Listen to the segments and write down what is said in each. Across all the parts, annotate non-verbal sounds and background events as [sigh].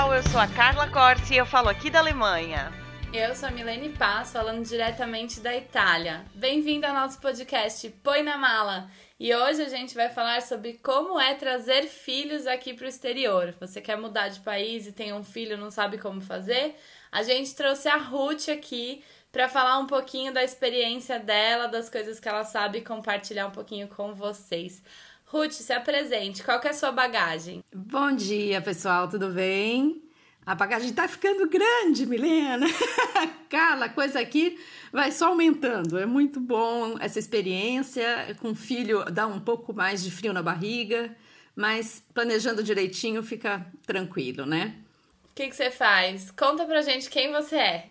pessoal, eu sou a Carla Corsi e eu falo aqui da Alemanha. Eu sou a Milene Paz, falando diretamente da Itália. Bem-vindo ao nosso podcast Põe na Mala. E hoje a gente vai falar sobre como é trazer filhos aqui para o exterior. Você quer mudar de país e tem um filho não sabe como fazer? A gente trouxe a Ruth aqui para falar um pouquinho da experiência dela, das coisas que ela sabe e compartilhar um pouquinho com vocês. Ruth, se apresente. Qual que é a sua bagagem? Bom dia, pessoal. Tudo bem? A bagagem tá ficando grande, Milena. [laughs] Carla, a coisa aqui vai só aumentando. É muito bom essa experiência. Com filho dá um pouco mais de frio na barriga, mas planejando direitinho fica tranquilo, né? O que, que você faz? Conta pra gente quem você é.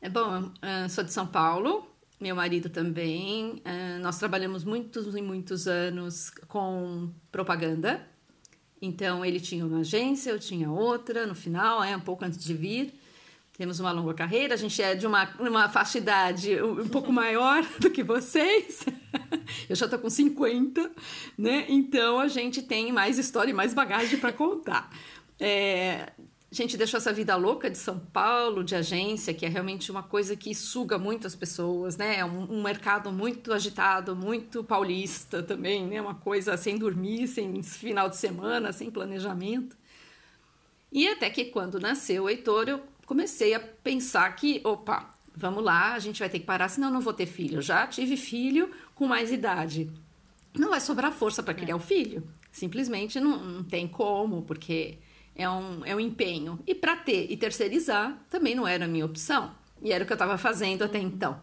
É bom, sou de São Paulo, meu marido também. Uh, nós trabalhamos muitos e muitos anos com propaganda. Então, ele tinha uma agência, eu tinha outra no final, é um pouco antes de vir. Temos uma longa carreira, a gente é de uma, uma faixa de idade um, um pouco maior [laughs] do que vocês. [laughs] eu já estou com 50, né? Então, a gente tem mais história e mais bagagem para contar. É, a gente deixou essa vida louca de São Paulo, de agência, que é realmente uma coisa que suga muito as pessoas, né? É um, um, mercado muito agitado, muito paulista também, né? Uma coisa sem dormir, sem final de semana, sem planejamento. E até que quando nasceu o Heitor, eu comecei a pensar que, opa, vamos lá, a gente vai ter que parar, senão eu não vou ter filho. Eu já tive filho com mais idade. Não vai sobrar força para criar o filho. Simplesmente não, não tem como, porque é um, é um empenho. E para ter e terceirizar também não era a minha opção. E era o que eu estava fazendo até então.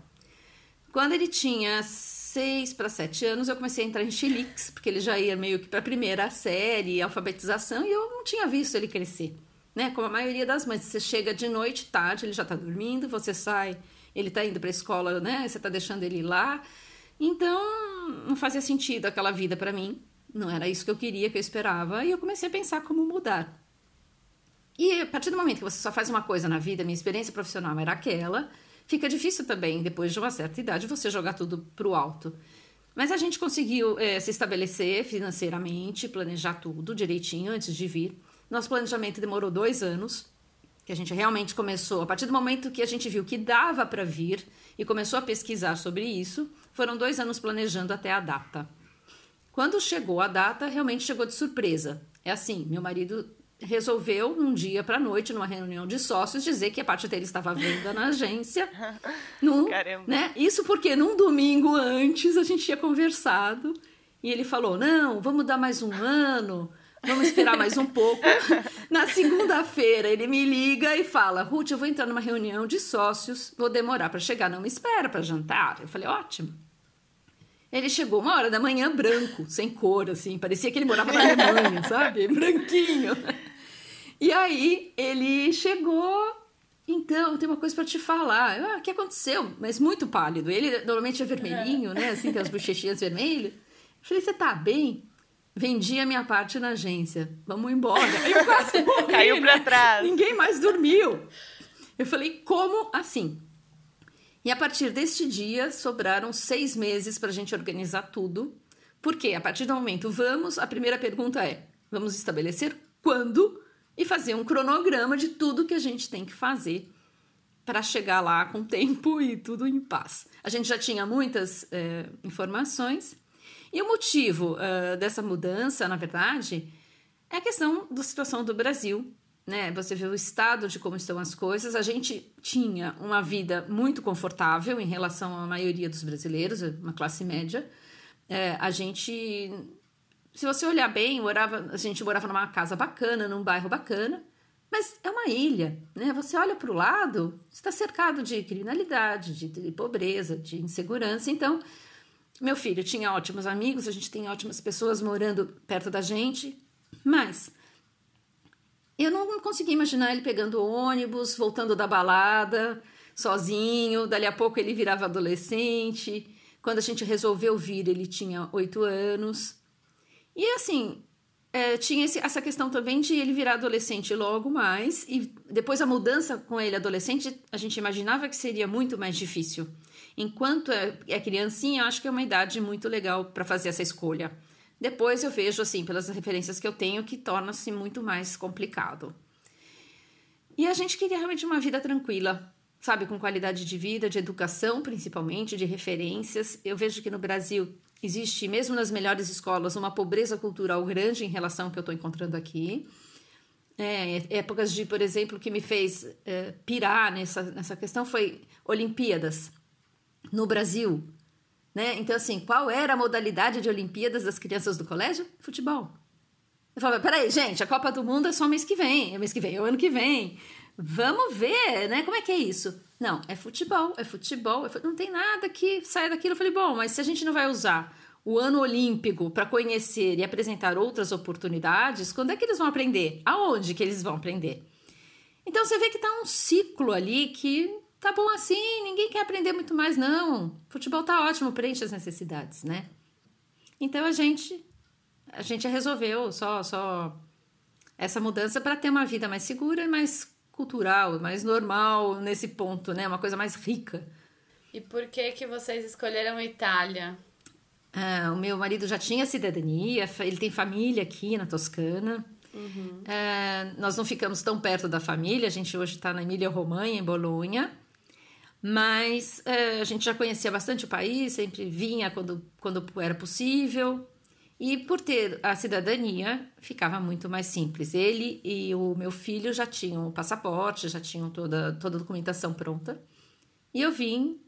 Quando ele tinha seis para sete anos, eu comecei a entrar em Xilix, porque ele já ia meio que para a primeira série, alfabetização, e eu não tinha visto ele crescer. Né? Como a maioria das mães, você chega de noite, tarde, ele já está dormindo, você sai, ele está indo para a escola, né? Você está deixando ele lá. Então, não fazia sentido aquela vida para mim. Não era isso que eu queria, que eu esperava. E eu comecei a pensar como mudar. E a partir do momento que você só faz uma coisa na vida, minha experiência profissional era aquela, fica difícil também, depois de uma certa idade, você jogar tudo para o alto. Mas a gente conseguiu é, se estabelecer financeiramente, planejar tudo direitinho antes de vir. Nosso planejamento demorou dois anos, que a gente realmente começou. A partir do momento que a gente viu que dava para vir e começou a pesquisar sobre isso, foram dois anos planejando até a data. Quando chegou a data, realmente chegou de surpresa. É assim, meu marido resolveu um dia para noite numa reunião de sócios dizer que a parte dele estava à venda na agência. [laughs] No, Caramba. Né? Isso porque num domingo antes a gente tinha conversado e ele falou: "Não, vamos dar mais um ano, vamos esperar mais um pouco". [laughs] Na segunda-feira ele me liga e fala: "Ruth, eu vou entrar numa reunião de sócios, vou demorar para chegar, não me espera para jantar". Eu falei: "Ótimo". Ele chegou uma hora da manhã branco, sem cor, assim, parecia que ele morava na Alemanha, [laughs] sabe? Branquinho. E aí ele chegou. Então, tem uma coisa para te falar. Ah, o que aconteceu? Mas muito pálido. Ele normalmente é vermelhinho, né? Assim, tem as bochechinhas vermelhas. Eu falei, você tá bem? Vendi a minha parte na agência. Vamos embora. Eu quase [laughs] morri, Caiu pra né? trás. Ninguém mais dormiu. Eu falei, como assim? E a partir deste dia, sobraram seis meses para a gente organizar tudo. Porque a partir do momento vamos, a primeira pergunta é: vamos estabelecer quando e fazer um cronograma de tudo que a gente tem que fazer para chegar lá com tempo e tudo em paz. A gente já tinha muitas é, informações e o motivo uh, dessa mudança, na verdade, é a questão da situação do Brasil. Né? Você vê o estado de como estão as coisas. A gente tinha uma vida muito confortável em relação à maioria dos brasileiros, uma classe média. É, a gente se você olhar bem, morava, a gente morava numa casa bacana, num bairro bacana, mas é uma ilha, né? Você olha para o lado, está cercado de criminalidade, de, de pobreza, de insegurança. Então, meu filho tinha ótimos amigos, a gente tem ótimas pessoas morando perto da gente, mas eu não conseguia imaginar ele pegando ônibus, voltando da balada, sozinho. Dali a pouco ele virava adolescente. Quando a gente resolveu vir, ele tinha oito anos. E assim, é, tinha esse, essa questão também de ele virar adolescente logo mais, e depois a mudança com ele adolescente, a gente imaginava que seria muito mais difícil. Enquanto é, é criancinha, acho que é uma idade muito legal para fazer essa escolha. Depois eu vejo, assim, pelas referências que eu tenho, que torna-se muito mais complicado. E a gente queria realmente uma vida tranquila, sabe, com qualidade de vida, de educação, principalmente, de referências. Eu vejo que no Brasil existe, mesmo nas melhores escolas, uma pobreza cultural grande em relação ao que eu estou encontrando aqui. É, épocas de, por exemplo, que me fez é, pirar nessa, nessa questão foi Olimpíadas no Brasil. Né? Então, assim, qual era a modalidade de Olimpíadas das crianças do colégio? Futebol. Eu falava, peraí, gente, a Copa do Mundo é só mês que vem, é mês que vem, é o ano que vem. Vamos ver, né? Como é que é isso? Não, é futebol, é futebol, é não tem nada que saia daquilo. Eu falei, bom, mas se a gente não vai usar o ano olímpico para conhecer e apresentar outras oportunidades, quando é que eles vão aprender? Aonde que eles vão aprender? Então você vê que tá um ciclo ali que tá bom assim, ninguém quer aprender muito mais não. Futebol tá ótimo, preenche as necessidades, né? Então a gente a gente resolveu só só essa mudança para ter uma vida mais segura e mais cultural, mais normal nesse ponto, né? Uma coisa mais rica. E por que que vocês escolheram a Itália? Uh, o meu marido já tinha cidadania, ele tem família aqui na Toscana. Uhum. Uh, nós não ficamos tão perto da família, a gente hoje está na Emília-Romanha, em Bolonha. Mas uh, a gente já conhecia bastante o país, sempre vinha quando, quando era possível. E por ter a cidadania, ficava muito mais simples. Ele e o meu filho já tinham o passaporte, já tinham toda, toda a documentação pronta. E eu vim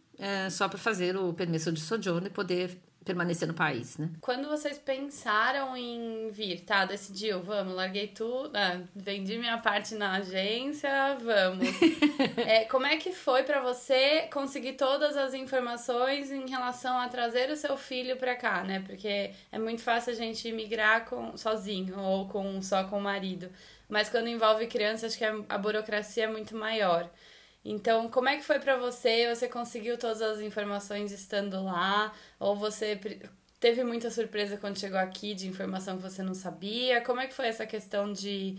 só para fazer o permesso de sojourno e poder permanecer no país, né? Quando vocês pensaram em vir, tá? Decidiu, vamos, larguei tudo, ah, vendi minha parte na agência, vamos. [laughs] é, como é que foi para você conseguir todas as informações em relação a trazer o seu filho para cá, né? Porque é muito fácil a gente migrar com, sozinho ou com só com o marido. Mas quando envolve criança, acho que a, a burocracia é muito maior. Então, como é que foi para você? Você conseguiu todas as informações estando lá? Ou você teve muita surpresa quando chegou aqui de informação que você não sabia? Como é que foi essa questão de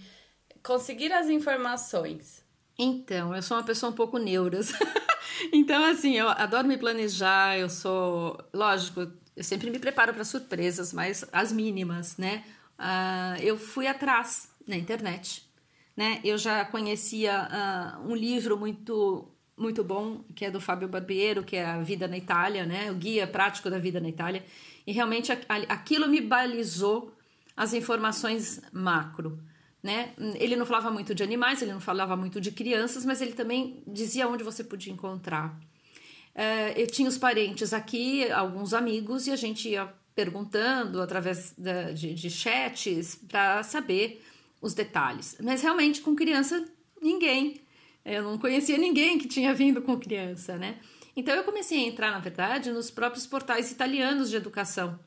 conseguir as informações? Então, eu sou uma pessoa um pouco neuras. [laughs] então, assim, eu adoro me planejar, eu sou. Lógico, eu sempre me preparo para surpresas, mas as mínimas, né? Uh, eu fui atrás na internet né? Eu já conhecia uh, um livro muito muito bom que é do Fábio Barbiero, que é a Vida na Itália, né? O guia prático da vida na Itália. E realmente aquilo me balizou as informações macro. Né? Ele não falava muito de animais, ele não falava muito de crianças, mas ele também dizia onde você podia encontrar. Uh, eu tinha os parentes aqui, alguns amigos, e a gente ia perguntando através de chats para saber os detalhes. Mas realmente com criança, ninguém. Eu não conhecia ninguém que tinha vindo com criança, né? Então eu comecei a entrar, na verdade, nos próprios portais italianos de educação.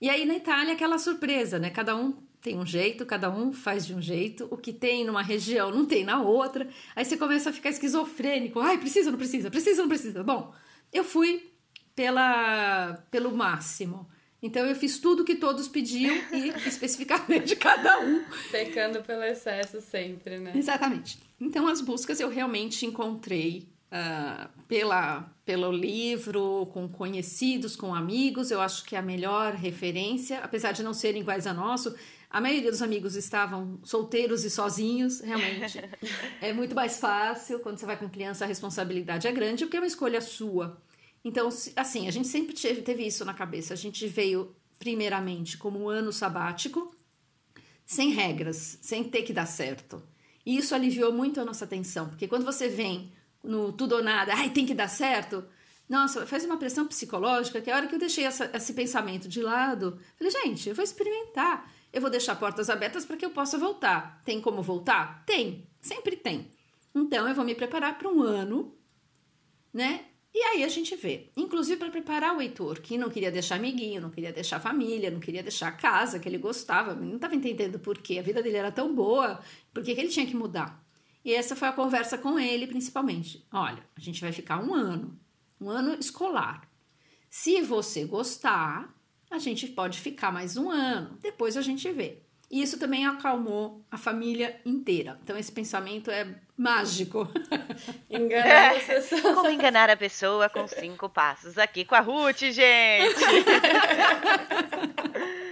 E aí na Itália aquela surpresa, né? Cada um tem um jeito, cada um faz de um jeito, o que tem numa região não tem na outra. Aí você começa a ficar esquizofrênico. Ai, precisa, não precisa, precisa, não precisa. Bom, eu fui pela pelo máximo. Então eu fiz tudo que todos pediam e [laughs] especificamente cada um. Pecando pelo excesso sempre, né? Exatamente. Então as buscas eu realmente encontrei uh, pela, pelo livro, com conhecidos, com amigos. Eu acho que a melhor referência, apesar de não serem iguais a nosso. A maioria dos amigos estavam solteiros e sozinhos, realmente. [laughs] é muito mais fácil. Quando você vai com criança, a responsabilidade é grande, porque é uma escolha sua. Então, assim, a gente sempre teve isso na cabeça. A gente veio, primeiramente, como um ano sabático, sem regras, sem ter que dar certo. E isso aliviou muito a nossa atenção, porque quando você vem no tudo ou nada, ai, tem que dar certo, nossa, faz uma pressão psicológica que a hora que eu deixei essa, esse pensamento de lado, falei, gente, eu vou experimentar. Eu vou deixar portas abertas para que eu possa voltar. Tem como voltar? Tem, sempre tem. Então eu vou me preparar para um ano, né? E aí a gente vê, inclusive para preparar o Heitor, que não queria deixar amiguinho, não queria deixar família, não queria deixar a casa que ele gostava, não estava entendendo por quê, a vida dele era tão boa, por que, que ele tinha que mudar? E essa foi a conversa com ele, principalmente. Olha, a gente vai ficar um ano, um ano escolar. Se você gostar, a gente pode ficar mais um ano, depois a gente vê. E isso também acalmou a família inteira. Então, esse pensamento é mágico. [laughs] Enganar as pessoas. Como enganar a pessoa com cinco passos. Aqui com a Ruth, gente! [laughs]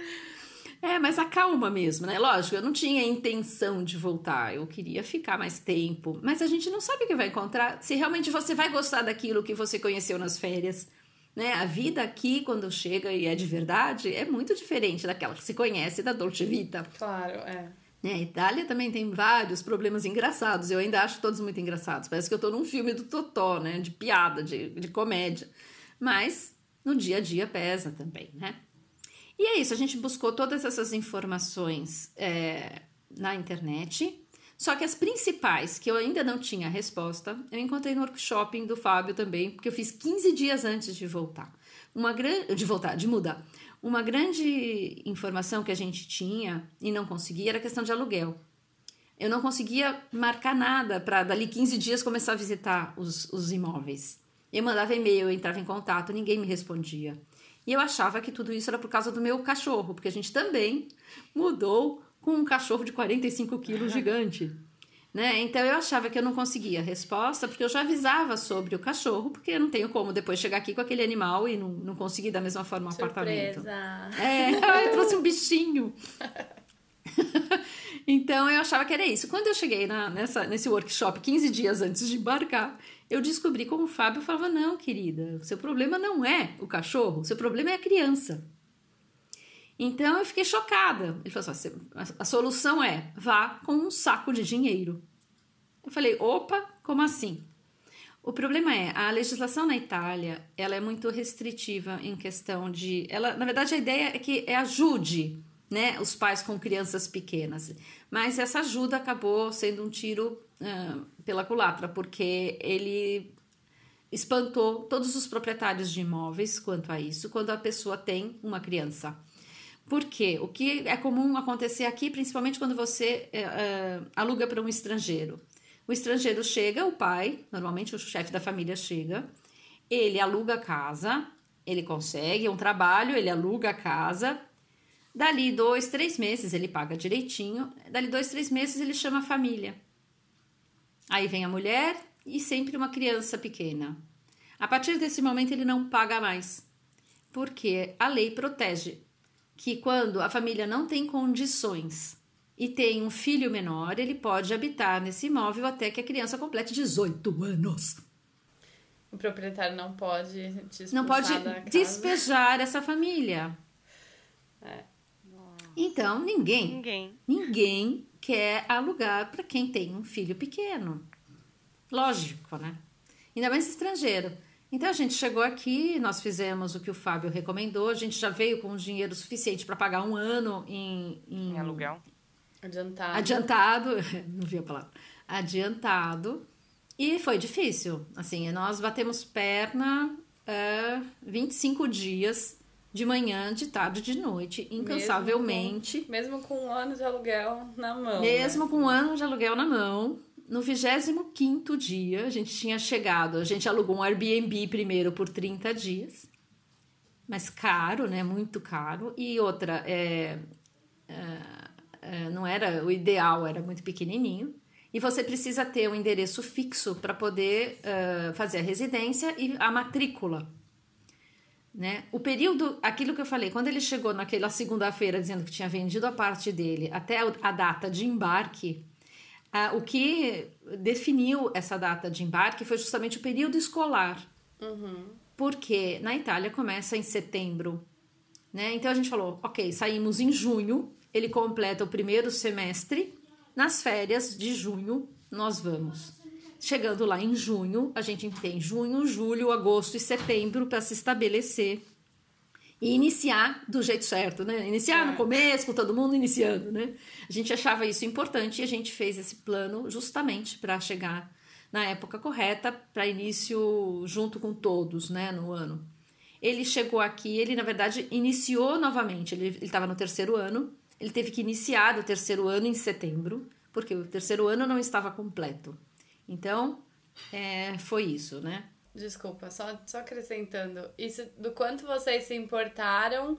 É, mas acalma mesmo, né? Lógico, eu não tinha intenção de voltar, eu queria ficar mais tempo. Mas a gente não sabe o que vai encontrar, se realmente você vai gostar daquilo que você conheceu nas férias. Né? A vida aqui, quando chega e é de verdade, é muito diferente daquela que se conhece da Dolce Vita. Claro, é. Né? A Itália também tem vários problemas engraçados. Eu ainda acho todos muito engraçados. Parece que eu tô num filme do Totó, né? De piada, de, de comédia. Mas no dia a dia pesa também, né? E é isso, a gente buscou todas essas informações é, na internet. Só que as principais, que eu ainda não tinha resposta, eu encontrei no workshop do Fábio também, porque eu fiz 15 dias antes de voltar. Uma grande. De voltar, de mudar. Uma grande informação que a gente tinha e não conseguia era a questão de aluguel. Eu não conseguia marcar nada para dali 15 dias começar a visitar os, os imóveis. Eu mandava e-mail, eu entrava em contato, ninguém me respondia. E eu achava que tudo isso era por causa do meu cachorro, porque a gente também mudou com um cachorro de 45 quilos gigante. Né? Então eu achava que eu não conseguia resposta, porque eu já avisava sobre o cachorro, porque eu não tenho como depois chegar aqui com aquele animal e não, não conseguir da mesma forma o apartamento. É, [laughs] eu trouxe um bichinho. [laughs] então eu achava que era isso. Quando eu cheguei na, nessa, nesse workshop 15 dias antes de embarcar, eu descobri como o Fábio falava: não, querida, o seu problema não é o cachorro, o seu problema é a criança. Então eu fiquei chocada. Ele falou assim: a solução é vá com um saco de dinheiro. Eu falei: opa, como assim? O problema é a legislação na Itália ela é muito restritiva em questão de, ela na verdade a ideia é que é ajude né, os pais com crianças pequenas. Mas essa ajuda acabou sendo um tiro uh, pela culatra, porque ele espantou todos os proprietários de imóveis quanto a isso, quando a pessoa tem uma criança. Porque o que é comum acontecer aqui, principalmente quando você uh, aluga para um estrangeiro. O estrangeiro chega, o pai, normalmente o chefe da família chega, ele aluga a casa, ele consegue um trabalho, ele aluga a casa, Dali dois, três meses ele paga direitinho. Dali dois, três meses ele chama a família. Aí vem a mulher e sempre uma criança pequena. A partir desse momento ele não paga mais, porque a lei protege que quando a família não tem condições e tem um filho menor, ele pode habitar nesse imóvel até que a criança complete 18 anos. O proprietário não pode não pode despejar essa família. É. Então, ninguém, ninguém, ninguém quer alugar para quem tem um filho pequeno. Lógico, né? Ainda mais estrangeiro. Então a gente chegou aqui, nós fizemos o que o Fábio recomendou, a gente já veio com dinheiro suficiente para pagar um ano em, em, em aluguel. Adiantado. Adiantado, [laughs] não vi a palavra. Adiantado. E foi difícil. Assim, nós batemos perna uh, 25 dias de manhã, de tarde, de noite, incansavelmente. Mesmo com, mesmo com um ano de aluguel na mão. Mesmo né? com um ano de aluguel na mão. No 25 dia, a gente tinha chegado, a gente alugou um Airbnb primeiro por 30 dias, mas caro, né? Muito caro. E outra, é, é, é, não era o ideal, era muito pequenininho. E você precisa ter um endereço fixo para poder uh, fazer a residência e a matrícula né? O período, aquilo que eu falei, quando ele chegou naquela segunda-feira dizendo que tinha vendido a parte dele até a data de embarque, ah, o que definiu essa data de embarque foi justamente o período escolar. Uhum. Porque na Itália começa em setembro. Né? Então a gente falou: ok, saímos em junho, ele completa o primeiro semestre, nas férias de junho nós vamos. Chegando lá em junho, a gente tem junho, julho, agosto e setembro para se estabelecer e iniciar do jeito certo, né? Iniciar é. no começo, com todo mundo iniciando, né? A gente achava isso importante e a gente fez esse plano justamente para chegar na época correta, para início junto com todos, né, no ano. Ele chegou aqui, ele na verdade iniciou novamente, ele estava no terceiro ano, ele teve que iniciar o terceiro ano em setembro, porque o terceiro ano não estava completo. Então, é, foi isso, né? Desculpa, só, só acrescentando. Isso do quanto vocês se importaram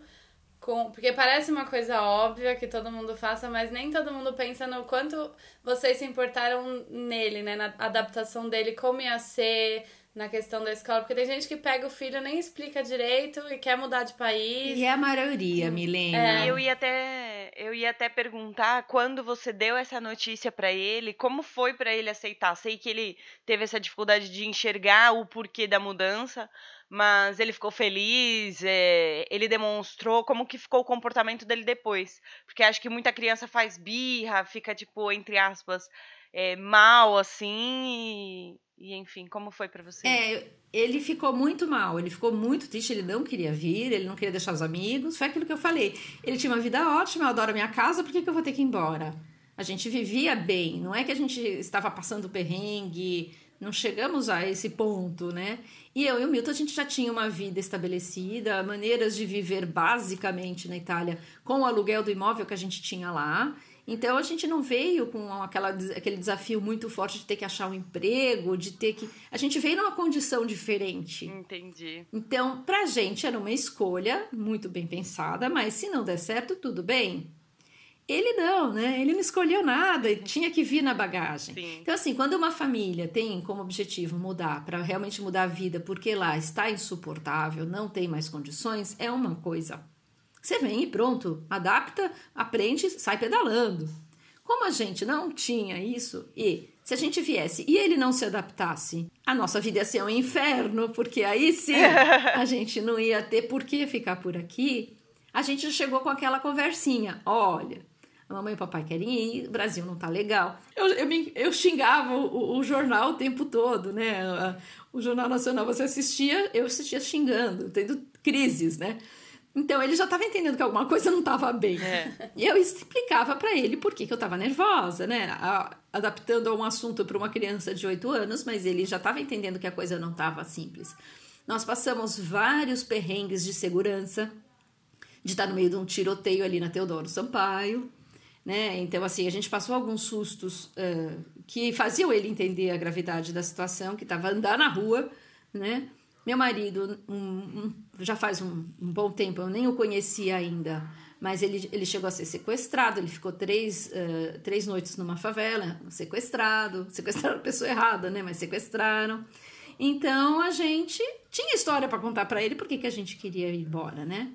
com. Porque parece uma coisa óbvia que todo mundo faça, mas nem todo mundo pensa no quanto vocês se importaram nele, né? Na adaptação dele, como ia ser, na questão da escola, porque tem gente que pega o filho nem explica direito e quer mudar de país. E é a maioria, Milena. É. Eu ia até eu ia até perguntar quando você deu essa notícia para ele, como foi para ele aceitar? Sei que ele teve essa dificuldade de enxergar o porquê da mudança, mas ele ficou feliz, é, ele demonstrou como que ficou o comportamento dele depois. Porque acho que muita criança faz birra, fica, tipo, entre aspas, é, mal, assim, e, e, enfim, como foi para você? É, ele ficou muito mal, ele ficou muito triste, ele não queria vir, ele não queria deixar os amigos, foi aquilo que eu falei. Ele tinha uma vida ótima, eu adoro minha casa, por que, que eu vou ter que ir embora? A gente vivia bem, não é que a gente estava passando perrengue, não chegamos a esse ponto, né? E eu e o Milton, a gente já tinha uma vida estabelecida, maneiras de viver basicamente na Itália com o aluguel do imóvel que a gente tinha lá. Então a gente não veio com aquela, aquele desafio muito forte de ter que achar um emprego, de ter que. A gente veio numa condição diferente. Entendi. Então, pra gente era uma escolha muito bem pensada, mas se não der certo, tudo bem. Ele não, né? Ele não escolheu nada, ele tinha que vir na bagagem. Sim. Então, assim, quando uma família tem como objetivo mudar, para realmente mudar a vida, porque lá está insuportável, não tem mais condições, é uma coisa. Você vem e pronto, adapta, aprende, sai pedalando. Como a gente não tinha isso, e se a gente viesse e ele não se adaptasse, a nossa vida ia ser um inferno, porque aí sim [laughs] a gente não ia ter por que ficar por aqui. A gente já chegou com aquela conversinha: olha, a mamãe e o papai querem ir, o Brasil não tá legal. Eu, eu, me, eu xingava o, o, jornal o tempo todo, né? O Jornal Nacional você assistia, eu assistia xingando, tendo crises, né? Então ele já estava entendendo que alguma coisa não estava bem. É. E eu explicava para ele por que, que eu estava nervosa, né? A, adaptando a um assunto para uma criança de 8 anos, mas ele já estava entendendo que a coisa não estava simples. Nós passamos vários perrengues de segurança, de estar no meio de um tiroteio ali na Teodoro Sampaio, né? Então, assim, a gente passou alguns sustos uh, que faziam ele entender a gravidade da situação, que estava andar na rua, né? Meu marido, um, um, já faz um, um, bom tempo, eu nem o conhecia ainda, mas ele, ele chegou a ser sequestrado, ele ficou três, uh, três noites numa favela, sequestrado, [laughs] sequestraram a pessoa errada, né? Mas sequestraram. Então a gente tinha história para contar para ele porque que a gente queria ir embora, né?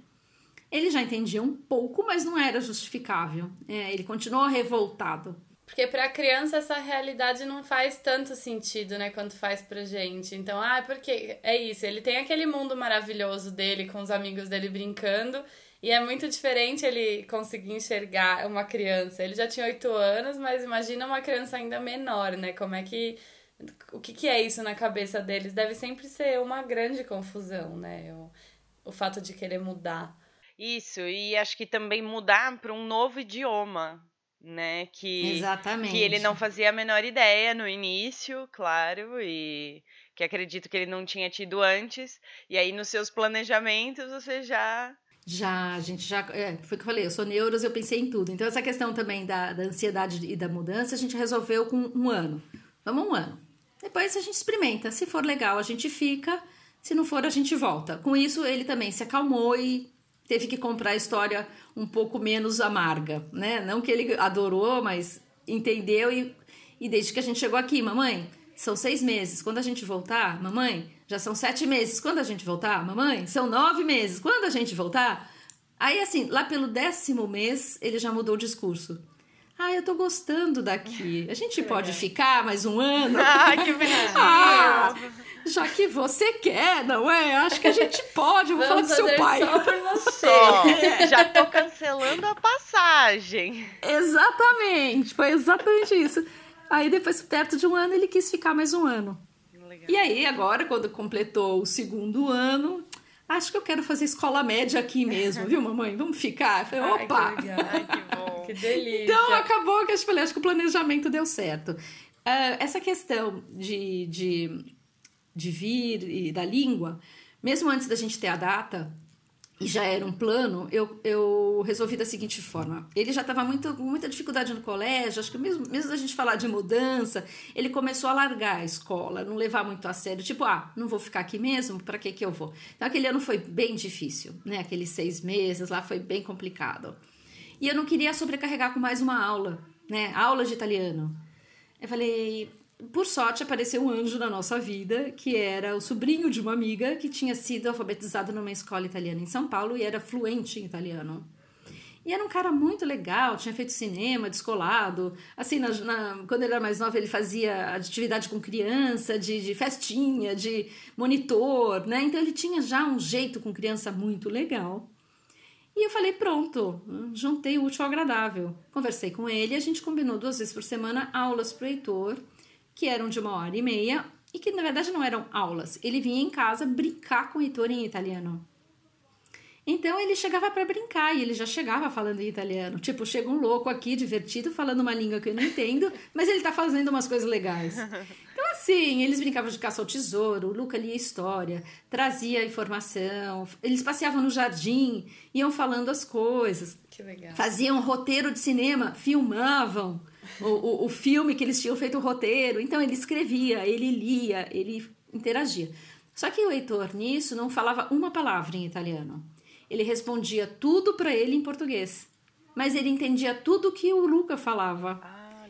Ele já entendia um pouco, mas não era justificável. É, ele continuou revoltado. Porque para a criança essa realidade não faz tanto sentido, né, quanto faz pra gente. Então, ah, porque é isso, ele tem aquele mundo maravilhoso dele com os amigos dele brincando, e é muito diferente ele conseguir enxergar uma criança. Ele já tinha oito anos, mas imagina uma criança ainda menor, né? Como é que o que, que é isso na cabeça deles? Deve sempre ser uma grande confusão, né? O, o fato de querer mudar. Isso, e acho que também mudar para um novo idioma, né? Que, Exatamente. que ele não fazia a menor ideia no início, claro, e que acredito que ele não tinha tido antes. E aí, nos seus planejamentos, você já. Já, a gente já. É, foi o que eu falei, eu sou neuros, eu pensei em tudo. Então, essa questão também da, da ansiedade e da mudança, a gente resolveu com um ano. Vamos um ano. Depois a gente experimenta. Se for legal, a gente fica. Se não for, a gente volta. Com isso, ele também se acalmou e teve que comprar a história um pouco menos amarga, né? Não que ele adorou, mas entendeu e, e desde que a gente chegou aqui, mamãe, são seis meses. Quando a gente voltar, mamãe, já são sete meses. Quando a gente voltar, mamãe, são nove meses. Quando a gente voltar, aí assim, lá pelo décimo mês ele já mudou o discurso. Ah, eu tô gostando daqui. A gente pode ficar mais um ano? [laughs] Ah, que bonitinho. ah, já que você quer, não é? Acho que a gente pode. Eu vou Vamos falar do seu pai. Só por você. já tô cancelando a passagem. Exatamente. Foi exatamente isso. Aí depois, perto de um ano, ele quis ficar mais um ano. Legal. E aí, agora, quando completou o segundo ano, acho que eu quero fazer escola média aqui mesmo, viu, mamãe? Vamos ficar? Eu falei, Ai, opa! que legal. Ai, que bom. Que delícia. Então acabou que eu falei, acho que o planejamento deu certo. Uh, essa questão de, de, de vir e da língua, mesmo antes da gente ter a data, e já era um plano, eu, eu resolvi da seguinte forma. Ele já estava muito, com muita dificuldade no colégio, acho que mesmo, mesmo a gente falar de mudança, ele começou a largar a escola, não levar muito a sério, tipo, ah, não vou ficar aqui mesmo, para que que eu vou? Então aquele ano foi bem difícil, né? Aqueles seis meses lá foi bem complicado. E eu não queria sobrecarregar com mais uma aula, né? Aula de italiano. Eu falei, por sorte apareceu um anjo na nossa vida, que era o sobrinho de uma amiga que tinha sido alfabetizado numa escola italiana em São Paulo e era fluente em italiano. E era um cara muito legal, tinha feito cinema, descolado. Assim, na, na, quando ele era mais novo, ele fazia atividade com criança, de, de festinha, de monitor, né? Então ele tinha já um jeito com criança muito legal. E eu falei, pronto, juntei o útil ao agradável. Conversei com ele, a gente combinou duas vezes por semana aulas para o Heitor, que eram de uma hora e meia, e que na verdade não eram aulas. Ele vinha em casa brincar com o Heitor em italiano. Então ele chegava para brincar e ele já chegava falando em italiano. Tipo, chega um louco aqui, divertido, falando uma língua que eu não entendo, mas ele tá fazendo umas coisas legais. Então, assim, eles brincavam de caça ao tesouro, o Luca lia história, trazia informação, eles passeavam no jardim, iam falando as coisas. Que legal. Faziam roteiro de cinema, filmavam o, o, o filme que eles tinham feito o roteiro. Então ele escrevia, ele lia, ele interagia. Só que o Heitor nisso não falava uma palavra em italiano. Ele respondia tudo para ele em português. Mas ele entendia tudo que o Luca falava.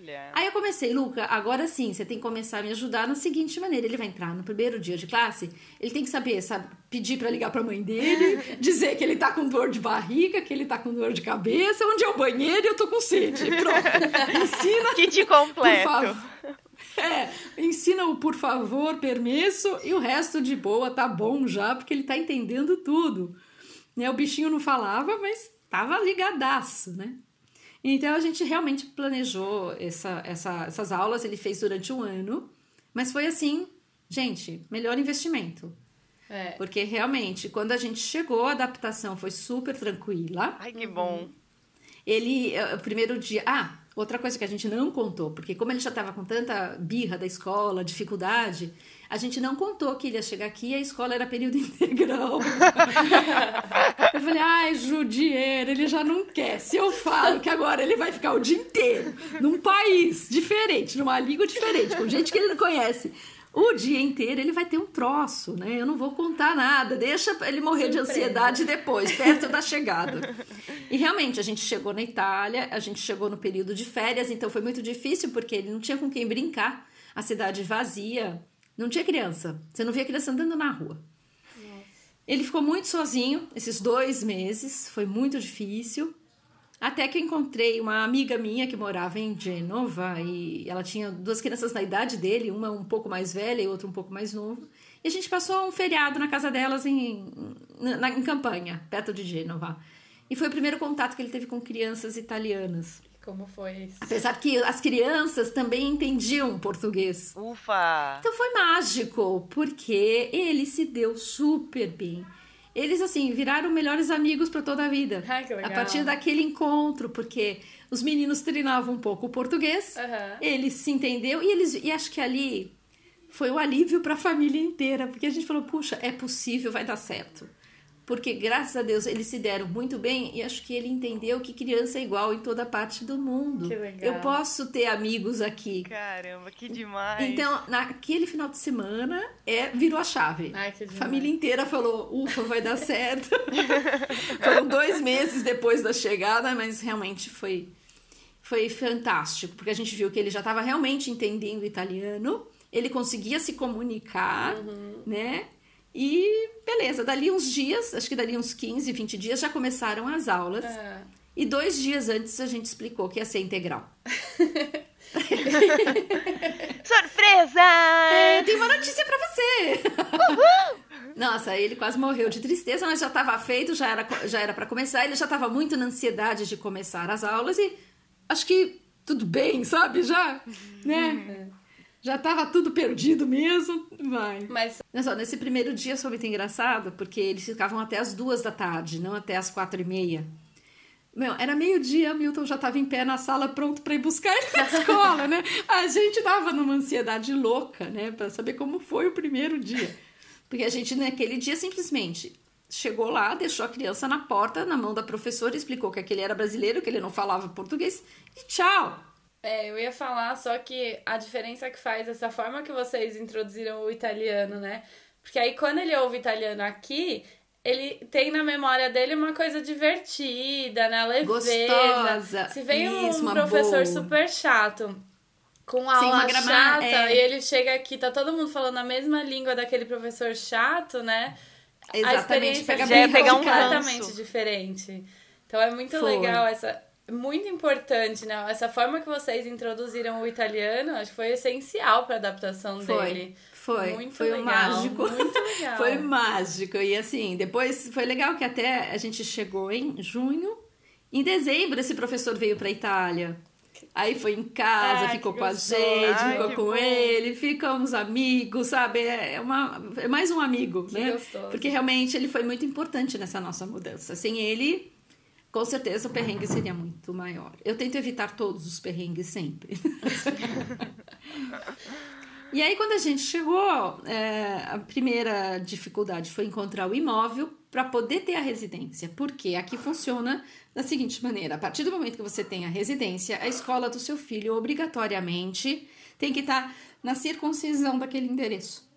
Olha. Aí eu comecei, Luca, agora sim, você tem que começar a me ajudar na seguinte maneira. Ele vai entrar no primeiro dia de classe, ele tem que saber, sabe, pedir para ligar para a mãe dele, [laughs] dizer que ele tá com dor de barriga, que ele tá com dor de cabeça, onde é o banheiro e eu tô com sede. Pronto. [laughs] Ensina. Kit Por completo. favor. É, ensina o por favor, permesso e o resto de boa, tá bom já, porque ele tá entendendo tudo. Né? O bichinho não falava, mas tava ligadaço, né? Então a gente realmente planejou essa, essa, essas aulas, ele fez durante um ano, mas foi assim, gente, melhor investimento. É. Porque realmente, quando a gente chegou, a adaptação foi super tranquila. Ai, que bom. Ele, eh, o primeiro dia. Ah, outra coisa que a gente não contou, porque como ele já estava com tanta birra da escola, dificuldade, a gente não contou que ele ia chegar aqui e a escola era período [laughs] integral. eu falei, ai, Judieiro, ele já não quer. Se eu falo que agora ele vai ficar o dia inteiro num país diferente, numa língua diferente, com gente que ele não conhece. O dia inteiro ele vai ter um troço, né? Eu não vou contar nada, deixa ele morrer de ansiedade depois, perto da chegada. E realmente, a gente chegou na Itália, a gente chegou no período de férias, então foi muito difícil porque ele não tinha com quem brincar. A cidade vazia, não tinha criança. Você não via criança andando na rua. Ele ficou muito sozinho esses dois meses, foi muito difícil. Até que eu encontrei uma amiga minha que morava em Gênova e ela tinha duas crianças na idade dele, uma um pouco mais velha e outra um pouco mais novo. E a gente passou um feriado na casa delas em, na, em campanha, perto de Gênova. E foi o primeiro contato que ele teve com crianças italianas. Como foi isso? Apesar que as crianças também entendiam português. Ufa! Então foi mágico, porque ele se deu super bem. Eles, assim, viraram melhores amigos para toda a vida. Ai, que legal. A partir daquele encontro, porque os meninos treinavam um pouco o português, Aham. ele se entendeu e eles e acho que ali foi o alívio para a família inteira, porque a gente falou, puxa, é possível, vai dar certo. Porque graças a Deus eles se deram muito bem e acho que ele entendeu que criança é igual em toda parte do mundo. Que legal. Eu posso ter amigos aqui. Caramba, que demais. Então, naquele final de semana, é, virou a chave. Ai, que a família inteira falou, ufa, vai dar certo. [laughs] Foram dois meses depois da chegada, mas realmente foi, foi fantástico, porque a gente viu que ele já estava realmente entendendo italiano, ele conseguia se comunicar, Uhum. né? E beleza, dali uns dias, acho que dali uns 15, 20 dias, já começaram as aulas. Ah, E dois dias antes a gente explicou que ia ser integral. [laughs] Surpresa! É, tem uma notícia pra você! [laughs] Nossa, ele quase morreu de tristeza, mas já estava feito, já era, já era para começar. Ele já estava muito na ansiedade de começar as aulas e acho que tudo bem, sabe? Já, né? Já estava tudo perdido mesmo. Vai. mas só, nesse primeiro dia foi muito engraçado, porque eles ficavam até as duas da tarde, não até as quatro e meia. Meu, era meio-dia, Milton já estava em pé na sala pronto para ir buscar ele na [laughs] escola, né? A gente tava numa ansiedade louca, né? Para saber como foi o primeiro dia. Porque a gente, naquele dia, simplesmente chegou lá, deixou a criança na porta, na mão da professora, explicou que aquele era brasileiro, que ele não falava português, e tchau! É, eu ia falar só que a diferença que faz essa forma que vocês introduziram o italiano, né? Porque aí quando ele ouve italiano aqui, ele tem na memória dele uma coisa divertida, né? Leveza. Gostosa. Se vem um Isso, uma professor boa. super chato com Sim, aula grama- chata é. e ele chega aqui, tá todo mundo falando a mesma língua daquele professor chato, né? a Exatamente, experiência pega é um completamente diferente. Então é muito Foi. legal essa. Muito importante, né? Essa forma que vocês introduziram o italiano, acho que foi essencial para a adaptação Foi. dele. Foi, Muito foi legal, mágico. Muito [laughs] legal. Foi mágico. E assim, depois foi legal que até a gente chegou em junho. Em dezembro, esse professor veio para Itália. Aí foi em casa, Ai, ficou que com a gente, Ai, ficou com bom. ele, ficamos amigos, sabe? É, uma, é mais um amigo, Que né? gostoso. Porque realmente ele foi muito importante nessa nossa mudança. Sem ele, com certeza o perrengue seria muito maior. Eu tento evitar todos os perrengues sempre. [laughs] E aí, quando a gente chegou, é, a primeira dificuldade foi encontrar o imóvel para poder ter a residência. Porque aqui funciona da seguinte maneira: a partir do momento que você tem a residência, a escola do seu filho obrigatoriamente tem que estar na circuncisão daquele endereço.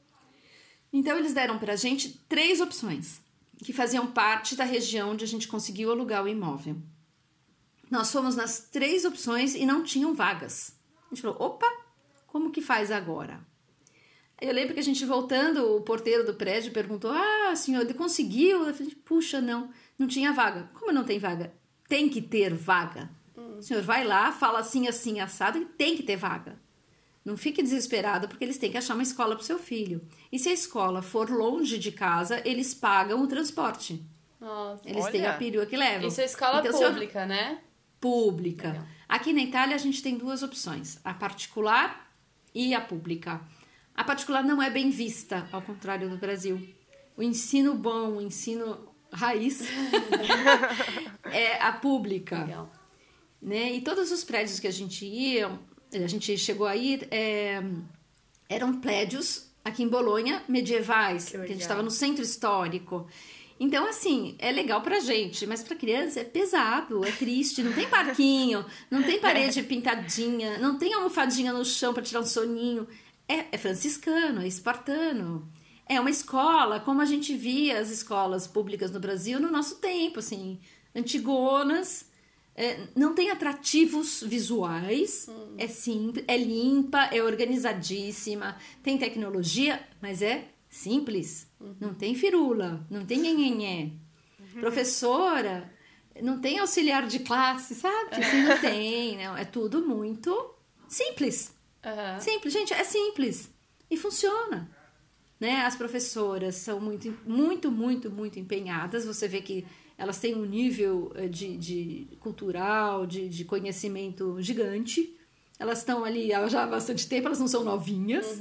Então, eles deram para a gente três opções que faziam parte da região onde a gente conseguiu alugar o imóvel. Nós fomos nas três opções e não tinham vagas. A gente falou: opa, como que faz agora? Eu lembro que a gente voltando, o porteiro do prédio perguntou: Ah, senhor, ele conseguiu? Eu falei: Puxa, não, não tinha vaga. Como não tem vaga? Tem que ter vaga. O senhor vai lá, fala assim, assim, assado, e tem que ter vaga. Não fique desesperado, porque eles têm que achar uma escola para o seu filho. E se a escola for longe de casa, eles pagam o transporte. Nossa. Eles têm Olha. a perua que levam. Isso é escola Então, se eu- pública, né? pública. Legal. Aqui na Itália a gente tem duas opções: a particular e a pública. A particular não é bem vista, ao contrário do Brasil. O ensino bom, o ensino raiz [laughs] é a pública Legal. né? E todos os prédios que a gente ia, a gente chegou a ir, é, eram prédios aqui em Bolonha medievais, Que que, a gente estava no centro histórico. Então, assim, é legal pra gente, mas pra criança é pesado, é triste, não tem [laughs] parquinho, não tem parede pintadinha, não tem almofadinha no chão pra tirar um soninho. É, é franciscano, é espartano. É uma escola, como a gente via as escolas públicas no Brasil no nosso tempo, assim, antigonas, é, não tem atrativos visuais, é simples, é limpa, é organizadíssima, tem tecnologia, mas é simples. Não tem firula, não tem nhenhenhé. Professora, não tem auxiliar de classe, sabe? Assim, não [laughs] tem, não. É tudo muito simples. Aham. Simples, gente, é simples. E funciona. Né? As professoras são muito, muito, muito, muito empenhadas. Você vê que elas têm um nível eh, de, de cultural, de, de conhecimento gigante. Elas estão ali já há bastante tempo, elas não são novinhas.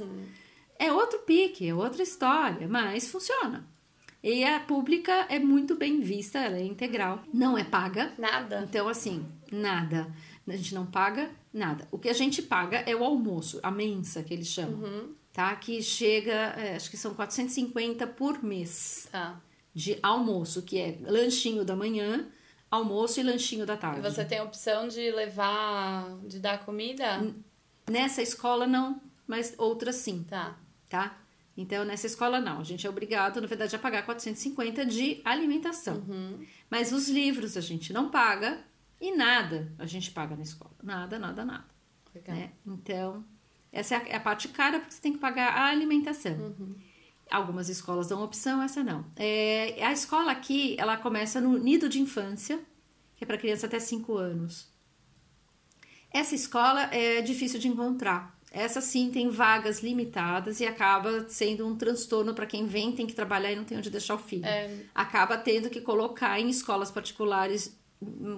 É outro pique, é outra história, mas funciona. E a pública é muito bem vista, ela é integral, não é paga. Nada. Então, assim, nada. A gente não paga nada. O que a gente paga é o almoço, a mensa que eles chamam. Tá? Que chega, é, acho que são 450 por mês Tá. De almoço, que é lanchinho da manhã, almoço e lanchinho da E tarde. você tem a opção de levar, de dar comida? Nessa escola não, mas outras sim, Tá. tá? Então, nessa escola não. A gente é obrigado, na verdade, a pagar 450 de alimentação. Mas os livros a gente não paga e nada a gente paga na escola. Nada, nada, nada. Legal. né? Então, essa é a, é a parte cara porque você tem que pagar a alimentação. Algumas escolas dão opção, essa não. É, a escola aqui, ela começa no nido de infância, que é para criança até 5 anos. Essa escola é difícil de encontrar. Essa sim tem vagas limitadas e acaba sendo um transtorno para quem vem, tem que trabalhar e não tem onde deixar o filho. Acaba tendo que colocar em escolas particulares,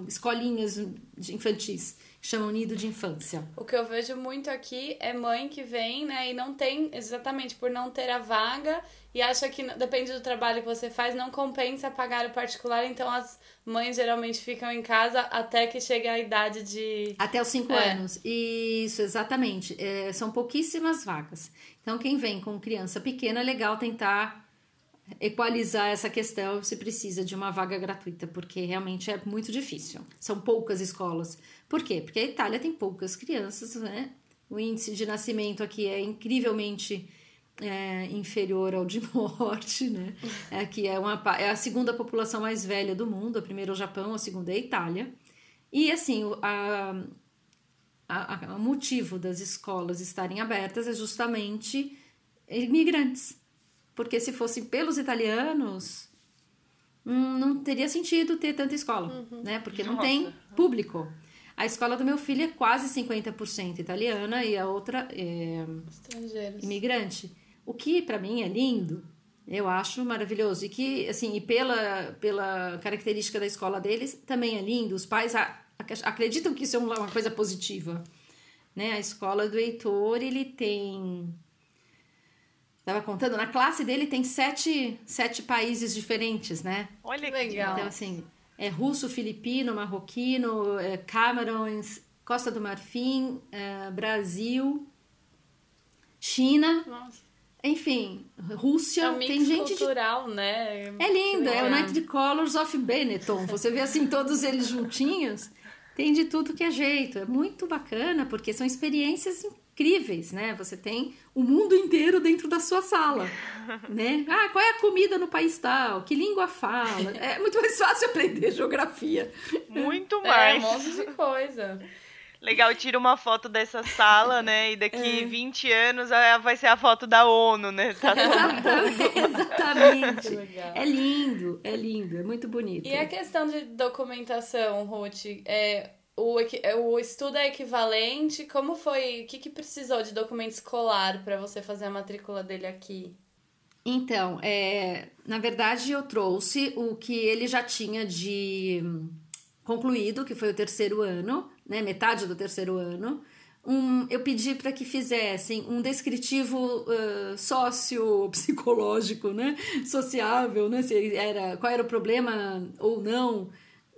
escolinhas de infantis, chamam nido de infância. O que eu vejo muito aqui é mãe que vem, né, e não tem, exatamente por não ter a vaga, e acha que depende do trabalho que você faz, não compensa pagar o particular, então as mães geralmente ficam em casa até que chegue a idade de. Até os 5 É. anos. Isso, exatamente. É, são pouquíssimas vagas. Então, quem vem com criança pequena, é legal tentar equalizar essa questão se precisa de uma vaga gratuita, porque realmente é muito difícil. São poucas escolas. Por quê? Porque a Itália tem poucas crianças, né? O índice de nascimento aqui é incrivelmente é, inferior ao de [laughs] morte, né? Aqui é, uma, é a segunda população mais velha do mundo. A primeira é o Japão, a segunda é a Itália. E assim, a, a, a- o motivo das escolas estarem abertas é justamente imigrantes. Porque se fossem pelos italianos, hum, não teria sentido ter tanta escola, uhum. né? Porque não Nossa. tem público. A escola do meu filho é quase 50% italiana e a outra é imigrante. O que para mim é lindo, eu acho maravilhoso. E que, assim, e pela, pela característica da escola deles, também é lindo. Os pais acreditam que isso é uma coisa positiva. Né? A escola do Heitor, ele tem. Estava contando, na classe dele tem sete, sete países diferentes, né? Olha que legal. Então, assim, é russo, filipino, marroquino, é Camarões, Costa do Marfim, é Brasil, China. Nossa. Enfim, Rússia, é um tem gente cultural, de... né? É lindo, é o Night Colors of Benetton. Você vê assim todos eles juntinhos, tem de tudo que é jeito. É muito bacana porque são experiências incríveis, né? Você tem o mundo inteiro dentro da sua sala, [laughs] né? Ah, qual é a comida no país tal? Que língua fala? É muito mais fácil [laughs] aprender geografia. Muito mais. É, um monte de coisa. Legal, tira uma foto dessa sala, né? E daqui é. 20 anos vai ser a foto da ONU, né? Tá [laughs] exatamente. [laughs] exatamente. É lindo, é lindo, é muito bonito. E a questão de documentação, Ruth? É, o, é, o estudo é equivalente? Como foi? O que, que precisou de documento escolar para você fazer a matrícula dele aqui? Então, é, na verdade, eu trouxe o que ele já tinha de concluído, que foi o terceiro ano, né, metade do terceiro ano, um, eu pedi para que fizessem um descritivo uh, sociopsicológico, né, sociável, né, se era, qual era o problema ou não,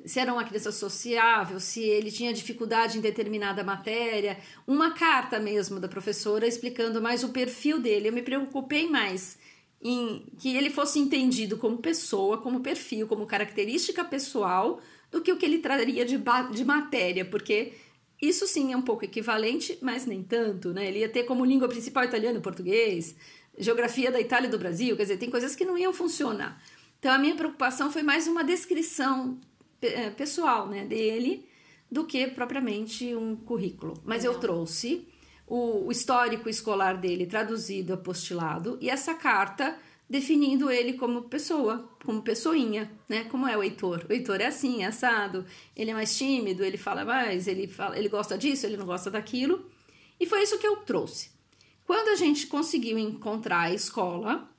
se era uma criança sociável, se ele tinha dificuldade em determinada matéria, uma carta mesmo da professora explicando mais o perfil dele. Eu me preocupei mais em que ele fosse entendido como pessoa, como perfil, como característica pessoal, do que o que ele traria de, de matéria, porque isso sim é um pouco equivalente, mas nem tanto, né? Ele ia ter como língua principal italiano e português, geografia da Itália e do Brasil, quer dizer, tem coisas que não iam funcionar. Então a minha preocupação foi mais uma descrição eh, pessoal, né, dele, do que propriamente um currículo. Mas eu trouxe o, o histórico escolar dele traduzido, apostilado, e essa carta definindo ele como pessoa, como pessoinha, né? Como é o Heitor? O Heitor é assim, é assado, ele é mais tímido, ele fala mais, ele, fala, ele gosta disso, ele não gosta daquilo. E foi isso que eu trouxe. Quando a gente conseguiu encontrar a escola,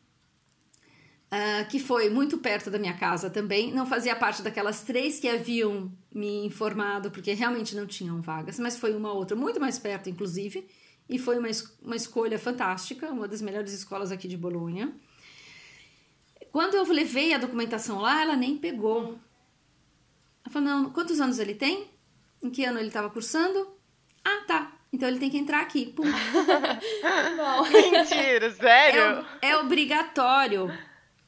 uh, que foi muito perto da minha casa também, não fazia parte daquelas três que haviam me informado, porque realmente não tinham vagas, mas foi uma outra muito mais perto, inclusive, e foi uma, uma escolha fantástica, uma das melhores escolas aqui de Bolonha. Quando eu levei a documentação lá, ela nem pegou. Ela falou: não, quantos anos ele tem? Em que ano ele estava cursando? Ah, tá. Então ele tem que entrar aqui. Pum. [laughs] [laughs] Mentira, sério? É, é, obrigatório.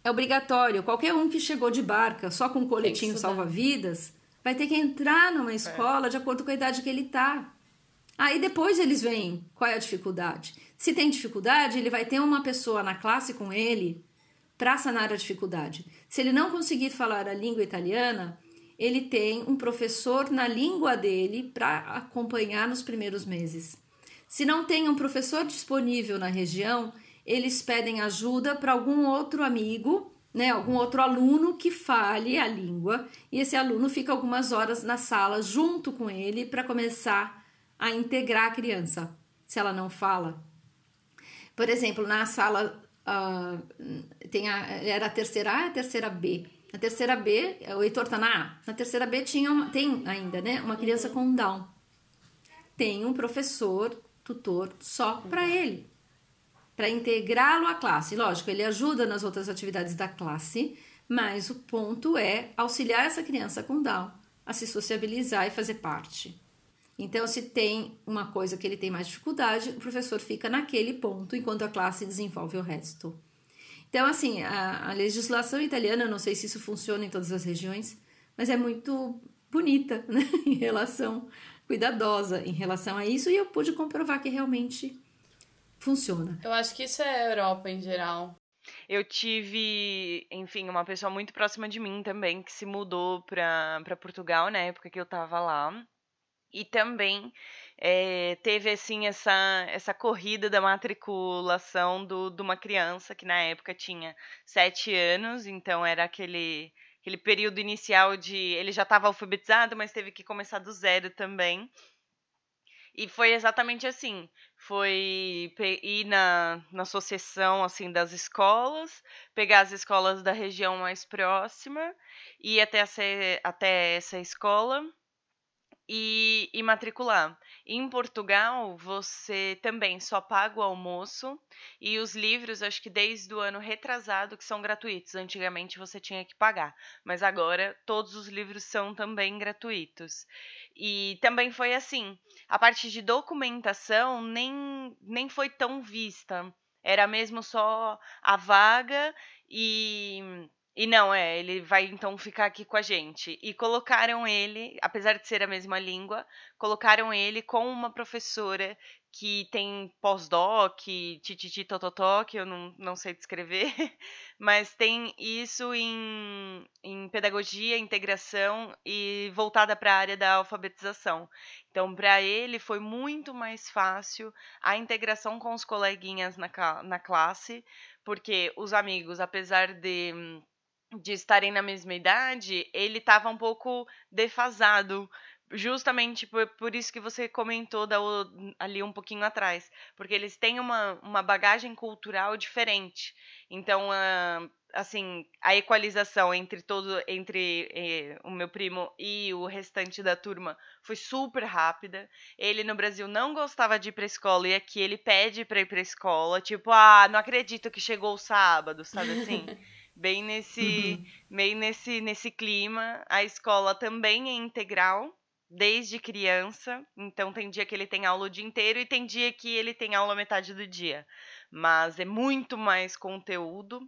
É obrigatório. Qualquer um que chegou de barca só com um coletinho salva-vidas vai ter que entrar numa é. escola é. de acordo com a idade que ele tá. Aí depois eles veem qual é a dificuldade. Se tem dificuldade, ele vai ter uma pessoa na classe com ele para sanar a dificuldade. Se ele não conseguir falar a língua italiana, ele tem um professor na língua dele para acompanhar nos primeiros meses. Se não tem um professor disponível na região, eles pedem ajuda para algum outro amigo, né, algum outro aluno que fale a língua, e esse aluno fica algumas horas na sala junto com ele para começar a integrar a criança, se ela não fala. Por exemplo, na sala Uh, tem a, era a terceira A e a terceira B. Na terceira B, o Heitor tá na A. Na terceira B tinha uma, tem ainda, né? Uma criança com Down. Tem um professor, tutor, só para ele. Para integrá-lo à classe. Lógico, ele ajuda nas outras atividades da classe, mas o ponto é auxiliar essa criança com Down a se sociabilizar e fazer parte. Então, se tem uma coisa que ele tem mais dificuldade, o professor fica naquele ponto enquanto a classe desenvolve o resto. Então, assim, a, a legislação italiana, eu não sei se isso funciona em todas as regiões, mas é muito bonita, [laughs] né? em relação, cuidadosa em relação a isso, e eu pude comprovar que realmente funciona. Eu acho que isso é Europa em geral. Eu tive, enfim, uma pessoa muito próxima de mim também que se mudou para Portugal na época que eu tava lá. E também é, teve assim essa, essa corrida da matriculação do, de uma criança que na época tinha sete anos, então era aquele aquele período inicial de ele já estava alfabetizado, mas teve que começar do zero também. E foi exatamente assim. Foi ir na, na associação assim das escolas, pegar as escolas da região mais próxima, ir até essa, até essa escola e, e matricular. Em Portugal, você também só paga o almoço e os livros, acho que desde o ano retrasado, que são gratuitos. Antigamente você tinha que pagar, mas agora todos os livros são também gratuitos. E também foi assim: a parte de documentação nem, nem foi tão vista. Era mesmo só a vaga e e não, é, ele vai então ficar aqui com a gente. E colocaram ele, apesar de ser a mesma língua, colocaram ele com uma professora que tem pós-doc, tititi tototó, que eu não, não sei descrever, [laughs] mas tem isso em, em pedagogia, integração e voltada para a área da alfabetização. Então, para ele foi muito mais fácil a integração com os coleguinhas na, na classe, porque os amigos, apesar de de estarem na mesma idade, ele estava um pouco defasado. Justamente por, por isso que você comentou da, ali um pouquinho atrás. Porque eles têm uma, uma bagagem cultural diferente. Então, uh, assim, a equalização entre todo entre eh, o meu primo e o restante da turma foi super rápida. Ele no Brasil não gostava de ir pra escola e aqui ele pede para ir pra escola, tipo, ah, não acredito que chegou o sábado, sabe assim? [laughs] bem nesse, uhum. bem nesse, nesse clima. A escola também é integral desde criança, então tem dia que ele tem aula o dia inteiro e tem dia que ele tem aula metade do dia. Mas é muito mais conteúdo.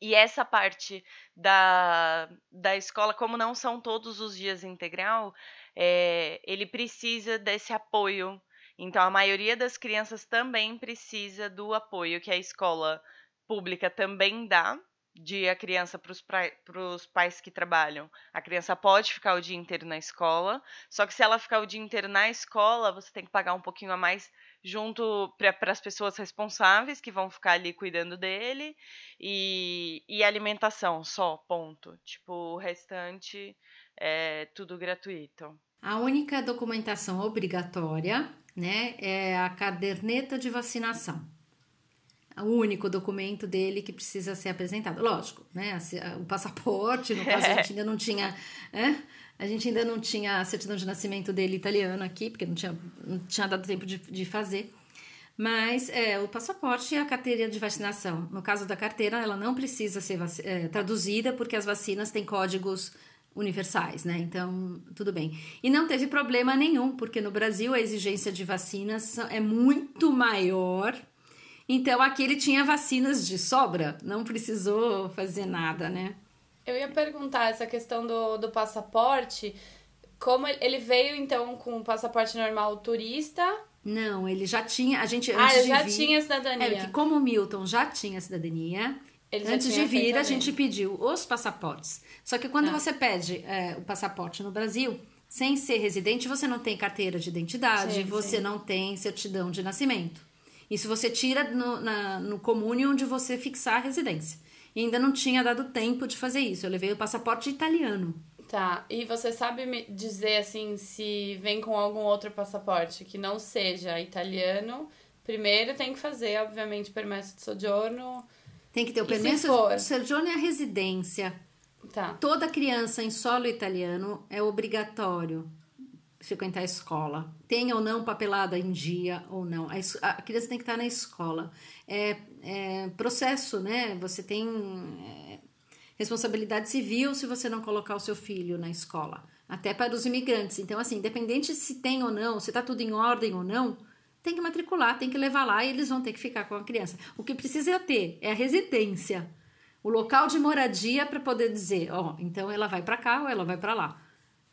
E essa parte da, da escola, como não são todos os dias integral, é, ele precisa desse apoio. Então, a maioria das crianças também precisa do apoio que a escola pública também dá, de a criança para os pais que trabalham. A criança pode ficar o dia inteiro na escola, só que se ela ficar o dia inteiro na escola, você tem que pagar um pouquinho a mais junto para as pessoas responsáveis que vão ficar ali cuidando dele e, e alimentação só, ponto. Tipo, o restante é tudo gratuito. A única documentação obrigatória, né, é a caderneta de vacinação o único documento dele que precisa ser apresentado. Lógico, né? O passaporte, no caso, a gente [laughs] ainda não tinha. É? A gente ainda não tinha a certidão de nascimento dele italiano aqui, porque não tinha, não tinha dado tempo de, de fazer. Mas é, o passaporte e a carteira de vacinação. No caso da carteira, ela não precisa ser é, traduzida, porque as vacinas têm códigos universais, né? Então, tudo bem. E não teve problema nenhum, porque no Brasil a exigência de vacinas é muito maior então aqui ele tinha vacinas de sobra, não precisou fazer nada, né? Eu ia perguntar essa questão do, do passaporte. Como ele veio então com o passaporte normal turista? Não, ele já tinha. A gente ah, antes já vir, tinha cidadania. É, que como o Milton já tinha cidadania, ele antes de vir a gente pediu os passaportes. Só que quando ah. você pede é, o passaporte no Brasil, sem ser residente, você não tem carteira de identidade, sim, você sim. não tem certidão de nascimento. Isso você tira no, na, no comune onde você fixar a residência. E ainda não tinha dado tempo de fazer isso. Eu levei o passaporte italiano. Tá, e você sabe me dizer assim se vem com algum outro passaporte que não seja italiano? Primeiro tem que fazer, obviamente, permesso de soggiorno. Tem que ter o permesso de soggiorno e a residência. Tá. Toda criança em solo italiano é obrigatório frequentar a escola. Tenha ou não papelada em dia ou não. A, criança tem que estar na escola. É, é processo, né? Você tem é, responsabilidade civil se você não colocar o seu filho na escola. Até para os imigrantes. Então, assim, independente se tem ou não, se está tudo em ordem ou não, tem que matricular, tem que levar lá e eles vão ter que ficar com a criança. O que precisa ter é a residência, o local de moradia para poder dizer, ó, oh, então ela vai para cá ou ela vai para lá,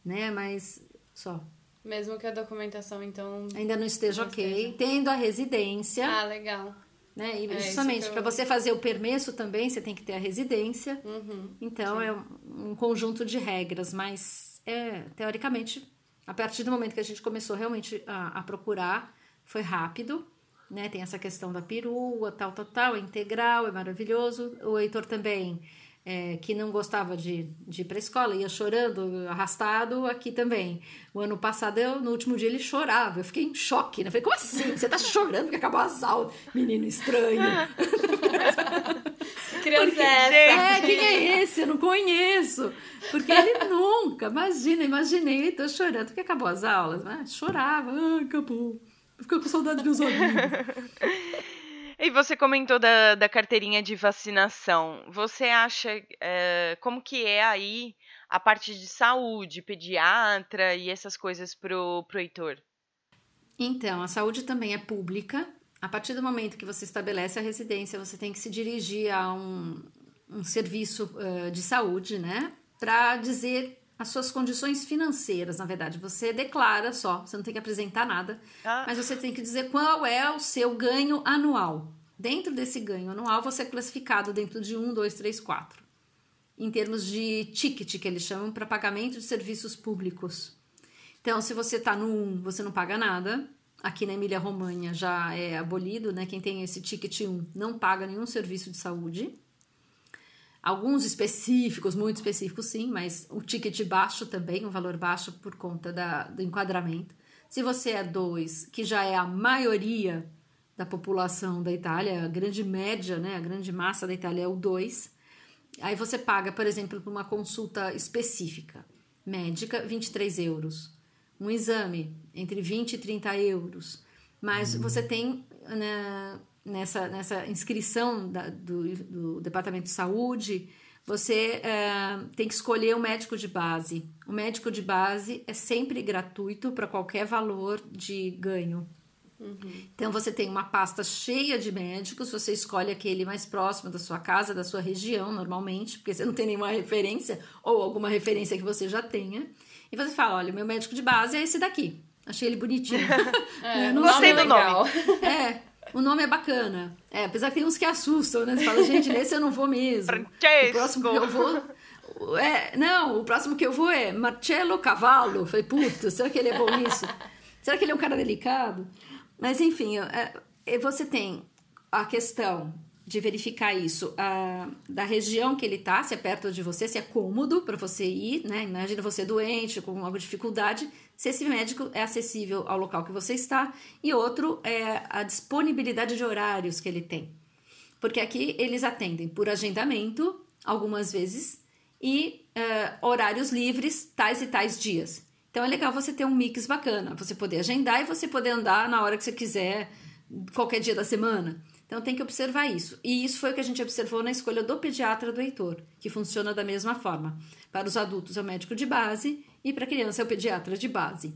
né? Mas só. Mesmo que a documentação, então. Ainda não esteja não ok. Esteja. Tendo a residência. Ah, legal. Né? E é, justamente, eu... para você fazer o permesso também, você tem que ter a residência. Uhum, então, sim. é um, conjunto de regras, mas é, teoricamente, a partir do momento que a gente começou realmente a, a procurar, foi rápido. Né? Tem essa questão da perua, tal, tal, tal, é integral, é maravilhoso. O Heitor também é, que não gostava de, de ir para a escola, ia chorando, arrastado, aqui também. O ano passado, eu, no último dia, ele chorava. Eu fiquei em choque, né? Eu falei, como assim? Você tá chorando porque acabou as aulas? Menino estranho. [laughs] Criança é, quem é esse? Eu não conheço. Porque ele nunca, imagina, imaginei, tô chorando porque acabou as aulas. Né? Chorava, ah, acabou. Ficou com saudade dos meus amigos. [laughs] E você comentou da, da carteirinha de vacinação. Você acha é, como que é aí a parte de saúde, pediatra e essas coisas pro, pro Heitor? Então, a saúde também é pública. A partir do momento que você estabelece a residência, você tem que se dirigir a um, um serviço uh, de saúde, né? Para dizer as suas condições financeiras, na verdade. Você declara só, você não tem que apresentar nada, ah. mas você tem que dizer qual é o seu ganho anual. Dentro desse ganho anual, você é classificado dentro de um, dois, três, quatro. Em termos de ticket, que eles chamam, para pagamento de serviços públicos. Então, se você está no 1, um, você não paga nada. Aqui na Emília-Romanha já é abolido, né? Quem tem esse ticket 1 não paga nenhum serviço de saúde. Alguns específicos, muito específicos, sim, mas o ticket baixo também, um valor baixo por conta da, do enquadramento. Se você é dois, que já é a maioria da população da Itália, a grande média, né, a grande massa da Itália é o 2, aí você paga, por exemplo, por uma consulta específica, médica, 23 euros. Um exame, entre 20 e 30 euros. Mas você tem né, nessa, nessa inscrição da, do, do, Departamento de Saúde, você é, tem que escolher o um médico de base. O médico de base é sempre gratuito para qualquer valor de ganho. Uhum. Então você tem uma pasta cheia de médicos, você escolhe aquele mais próximo da sua casa, da sua região, normalmente, porque você não tem nenhuma referência ou alguma referência que você já tenha. E você fala: olha, meu médico de base é esse daqui. Achei ele bonitinho. [laughs] é, não Gostei do nome. [laughs] É, o nome é bacana. É, apesar que tem uns que assustam, né? Você fala, gente, [laughs] nesse eu não vou mesmo. Francesco. O próximo que eu vou. É, não, o próximo que eu vou é Marcello Cavallo. Falei, puta, será que ele é bom nisso? Será que ele é um cara delicado? Mas enfim, é, você tem a questão de verificar isso uh, da região que ele tá, se é perto de você, se é cômodo para você ir, né? Imagina você doente, com alguma dificuldade, se esse médico é acessível ao local que você está, e outro é a disponibilidade de horários que ele tem. Porque aqui eles atendem por agendamento, algumas vezes, e uh, horários livres, tais e tais dias. Então é legal você ter um mix bacana, você poder agendar e você poder andar na hora que você quiser, qualquer dia da semana. Então tem que observar isso. E isso foi o que a gente observou na escolha do pediatra do Heitor, que funciona da mesma forma. Para os adultos é o médico de base e para a criança é o pediatra de base.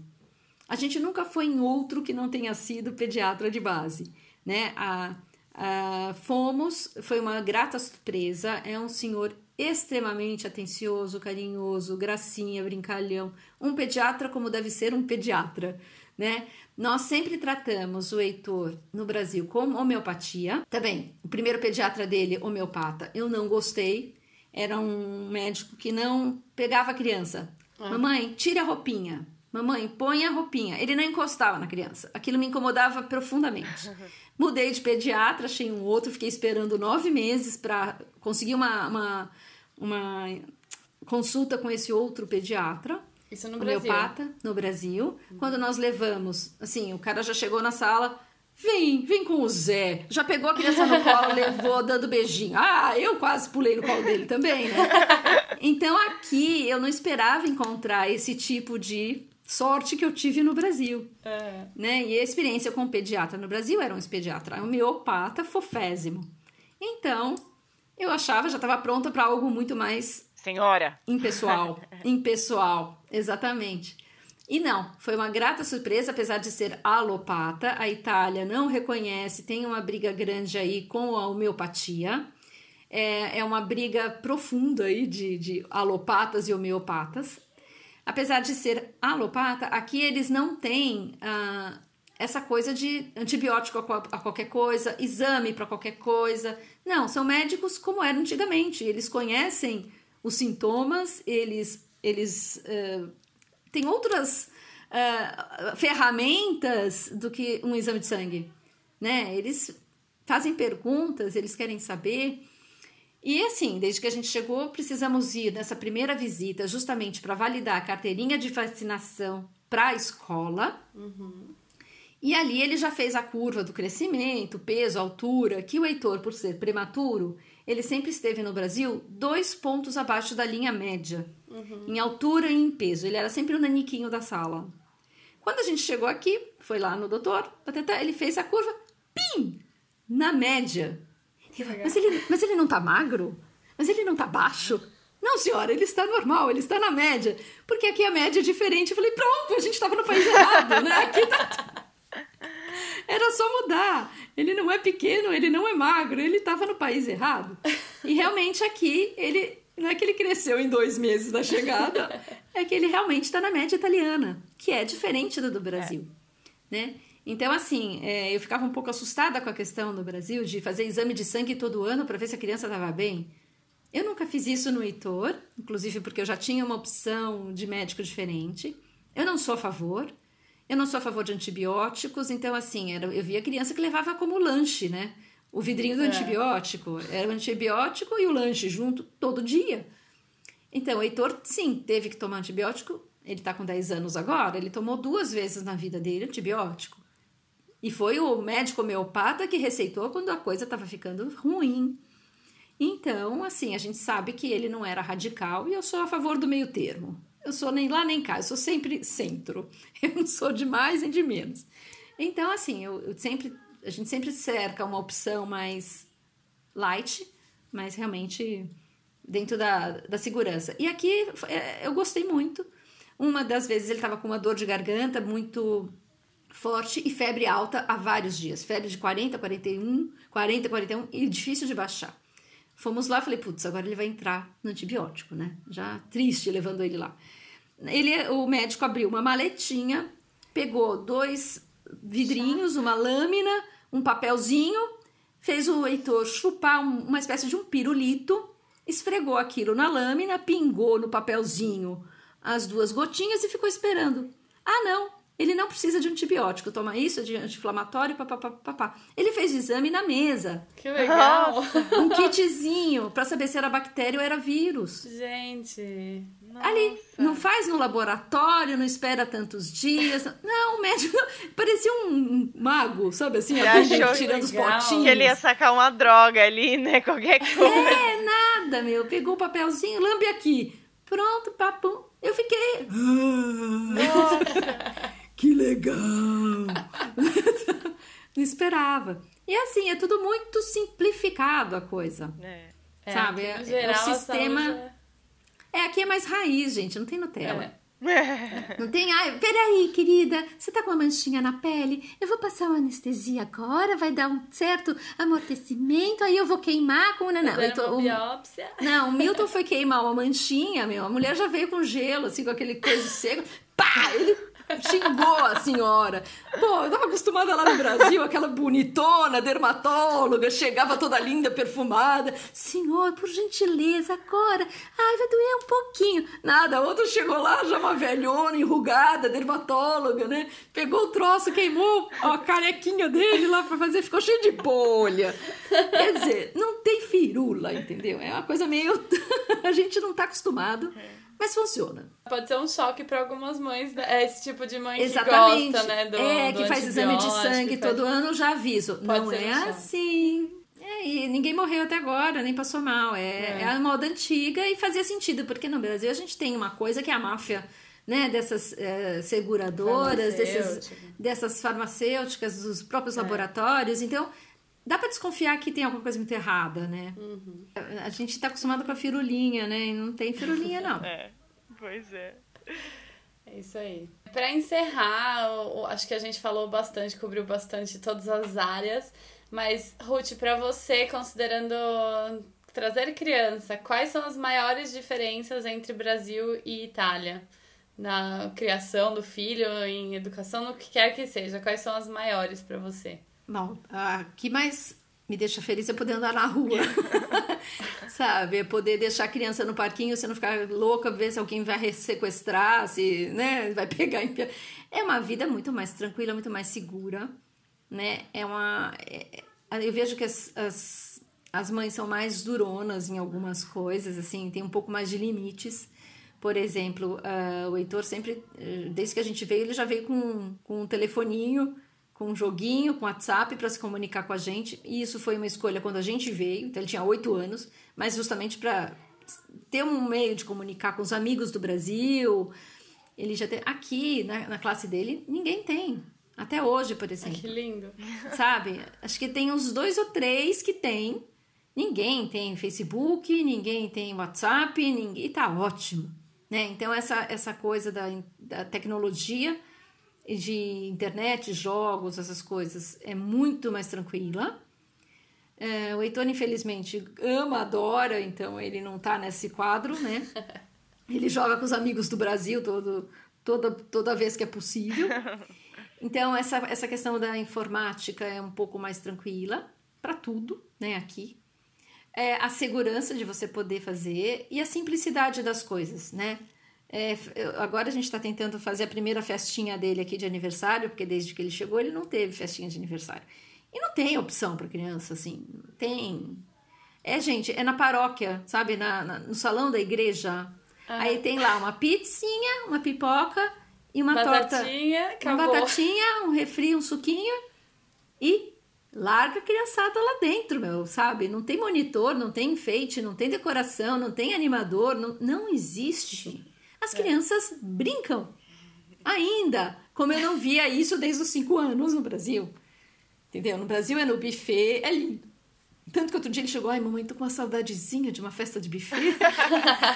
A gente nunca foi em outro que não tenha sido pediatra de base, né? A, a, fomos, foi uma grata surpresa, é um senhor extremamente atencioso, carinhoso, gracinha, brincalhão, um pediatra como deve ser um pediatra, né? Nós sempre tratamos o Heitor no Brasil com homeopatia. Também, o primeiro pediatra dele, homeopata, eu não gostei. Era um médico que não pegava a criança. Ah. Mamãe, tire a roupinha. Mamãe, põe a roupinha. Ele não encostava na criança. Aquilo me incomodava profundamente. [laughs] Mudei de pediatra, achei um outro, fiquei esperando nove meses para conseguir uma, uma, uma consulta com esse outro pediatra. Isso no homeopata, Brasil. no Brasil. Uhum. Quando nós levamos, assim, o cara já chegou na sala, vem, vem com o Zé. Já pegou a criança no colo, [laughs] levou dando beijinho. Ah, eu quase pulei no colo dele também, né? Então aqui eu não esperava encontrar esse tipo de sorte que eu tive no Brasil. É. Né? E a experiência com o pediatra no Brasil era um pediatra homeopata fofésimo. Então, eu achava, já estava pronta para algo muito mais Senhora. Impessoal. [laughs] impessoal, exatamente. E não, foi uma grata surpresa, apesar de ser alopata. A Itália não reconhece, tem uma briga grande aí com a homeopatia. É, é uma briga profunda aí de, de alopatas e homeopatas. Apesar de ser alopata, aqui eles não têm ah, essa coisa de antibiótico a, a qualquer coisa, exame para qualquer coisa. Não, são médicos como era antigamente. Eles conhecem os sintomas, eles, eles uh, têm outras uh, ferramentas do que um exame de sangue, né? Eles fazem perguntas, eles querem saber. E assim, desde que a gente chegou, precisamos ir nessa primeira visita justamente para validar a carteirinha de vacinação para a escola. Uhum. E ali ele já fez a curva do crescimento, peso, altura, que o Heitor, por ser prematuro, ele sempre esteve no Brasil dois pontos abaixo da linha média, uhum. em altura e em peso. Ele era sempre o naniquinho da sala. Quando a gente chegou aqui, foi lá no doutor, ele fez a curva, pim, na média. Mas ele, mas ele não tá magro? Mas ele não tá baixo? Não, senhora, ele está normal, ele está na média. Porque aqui a média é diferente. Eu falei, pronto, a gente estava no país errado, né? Aqui tá... [laughs] Era só mudar. Ele não é pequeno, ele não é magro, ele estava no país errado. E realmente aqui, ele não é que ele cresceu em dois meses da chegada, é que ele realmente está na média italiana, que é diferente do do Brasil. É. Né? Então, assim, é, eu ficava um pouco assustada com a questão no Brasil de fazer exame de sangue todo ano para ver se a criança estava bem. Eu nunca fiz isso no Heitor, inclusive porque eu já tinha uma opção de médico diferente. Eu não sou a favor. Eu não sou a favor de antibióticos, então, assim, era, eu via criança que levava como lanche, né? O vidrinho do é. antibiótico. Era o antibiótico e o lanche junto todo dia. Então, o Heitor, sim, teve que tomar antibiótico. Ele está com 10 anos agora, ele tomou duas vezes na vida dele antibiótico. E foi o médico homeopata que receitou quando a coisa estava ficando ruim. Então, assim, a gente sabe que ele não era radical e eu sou a favor do meio termo. Eu sou nem lá nem cá, eu sou sempre centro. [laughs] Eu não sou de mais nem de menos. Então, assim, eu, eu sempre, a gente sempre cerca uma opção mais light, mas realmente dentro da, da segurança. E aqui é, eu gostei muito. Uma das vezes ele estava com uma dor de garganta muito forte e febre alta há vários dias. Febre de 40, 41, 40, 41 e difícil de baixar. Fomos lá, falei, putz, agora ele vai entrar no antibiótico, né? Já triste levando ele lá. Ele, o médico abriu uma maletinha, pegou dois vidrinhos, uma lâmina, um papelzinho, fez o Heitor chupar um, uma espécie de um pirulito, esfregou aquilo na lâmina, pingou no papelzinho as duas gotinhas e ficou esperando. Ah, não, ele não precisa de antibiótico, toma isso de anti-inflamatório, papapá. Ele fez o exame na mesa. Que legal! Um kitzinho para saber se era bactéria ou era vírus. Gente, nossa. Ali, não faz no laboratório, não espera tantos dias. Não, o médico parecia um mago, sabe assim? Tirando os potinhos. Que ele ia sacar uma droga ali, né? Qualquer coisa. É, nada, meu. Pegou o papelzinho, lambe aqui. Pronto, papo. Eu fiquei. Que legal! [laughs] Não esperava. E assim, é tudo muito simplificado a coisa. É. Sabe? É, geral, o sistema. É, aqui é mais raiz, gente, não tem Nutella. É. [laughs] Não tem, ai, peraí, querida, você tá com uma manchinha na pele? Eu vou passar uma anestesia agora, vai dar um certo amortecimento, aí eu vou queimar com. Não, não. Eu tô, biópsia. Não, o Milton [laughs] foi queimar uma manchinha, meu. A mulher já veio com gelo, assim, com aquele coisa seco. Pá! Ele Xingou a senhora. Pô, eu tava acostumada lá no Brasil, aquela bonitona, dermatóloga, chegava toda linda, perfumada. Senhor, por gentileza, agora. Ai, vai doer um pouquinho. Nada, a outra chegou lá, já uma velhona, enrugada, dermatóloga, né? Pegou o troço, queimou a carequinha dele lá pra fazer, ficou cheio de bolha. Quer dizer, não tem firula, entendeu? É uma coisa meio. [laughs] a gente não tá acostumado. É. Mas funciona. Pode ser um choque para algumas mães, né? é esse tipo de mãe Exatamente. que gosta, né? Do, é, do que faz exame de sangue todo faz... ano, já aviso. Pode Não é um assim. É, e ninguém morreu até agora, nem passou mal. É, é. é a moda antiga e fazia sentido, porque no Brasil a gente tem uma coisa que é a máfia né, dessas é, seguradoras, desses, dessas farmacêuticas, dos próprios é. laboratórios. Então, dá para desconfiar que tem alguma coisa muito errada, né? Uhum. A, a gente está acostumado com a firulinha, né? E não tem firulinha, não. [laughs] é, pois é. É isso aí. Para encerrar, acho que a gente falou bastante, cobriu bastante todas as áreas, mas Ruth, para você, considerando trazer criança, quais são as maiores diferenças entre Brasil e Itália? Na criação do filho, em educação, no que quer que seja, quais são as maiores para você? Não, a que mais me deixa feliz é poder andar na rua. [laughs] Sabe? É poder deixar a criança no parquinho, você não ficar louca, ver se alguém vai sequestrar, se né, vai pegar em É uma vida muito mais tranquila, muito mais segura. Né? É uma. É, eu vejo que as, as, As mães são mais duronas em algumas coisas, assim, tem um pouco mais de limites. Por exemplo, uh, o Heitor sempre, eh, desde que a gente veio, ele já veio com, com um telefoninho, com um joguinho, com WhatsApp para se comunicar com a gente. E isso foi uma escolha quando a gente veio, então ele tinha oito anos, mas justamente para ter um meio de comunicar com os amigos do Brasil. Ele já tem. Aqui, na, na classe dele, ninguém tem. Até hoje, por exemplo. que lindo. [laughs] Sabe? Acho que tem uns dois ou três que tem. Ninguém tem Facebook, ninguém tem WhatsApp, ninguém. E tá ótimo. Né? Então, essa, essa coisa da, da tecnologia, de internet, jogos, essas coisas, é muito mais tranquila. É, o Heitor, infelizmente, ama, adora, então ele não tá nesse quadro, né? [laughs] Ele joga com os amigos do Brasil todo, toda, toda vez que é possível. Então, essa, essa questão da informática é um pouco mais tranquila para tudo, né? Aqui é, a segurança de você poder fazer e a simplicidade das coisas, né? É, agora a gente está tentando fazer a primeira festinha dele aqui de aniversário, porque desde que ele chegou ele não teve festinha de aniversário. E não tem opção para criança, assim, tem. É, gente, é na paróquia, sabe? Na, na no salão da igreja. Ah. Aí tem lá uma pizzinha, uma pipoca e uma batatinha, torta. Acabou. Uma batatinha, um refri, um suquinho e larga a criançada lá dentro, meu, sabe? Não tem monitor, não tem enfeite, não tem decoração, não tem animador, não, não existe. As crianças brincam. Ainda, como eu não via isso desde os cinco anos no Brasil. Entendeu? No Brasil é no buffet, é lindo. Tanto que outro dia ele chegou, ai mamãe, tô com uma saudadezinha de uma festa de buffet.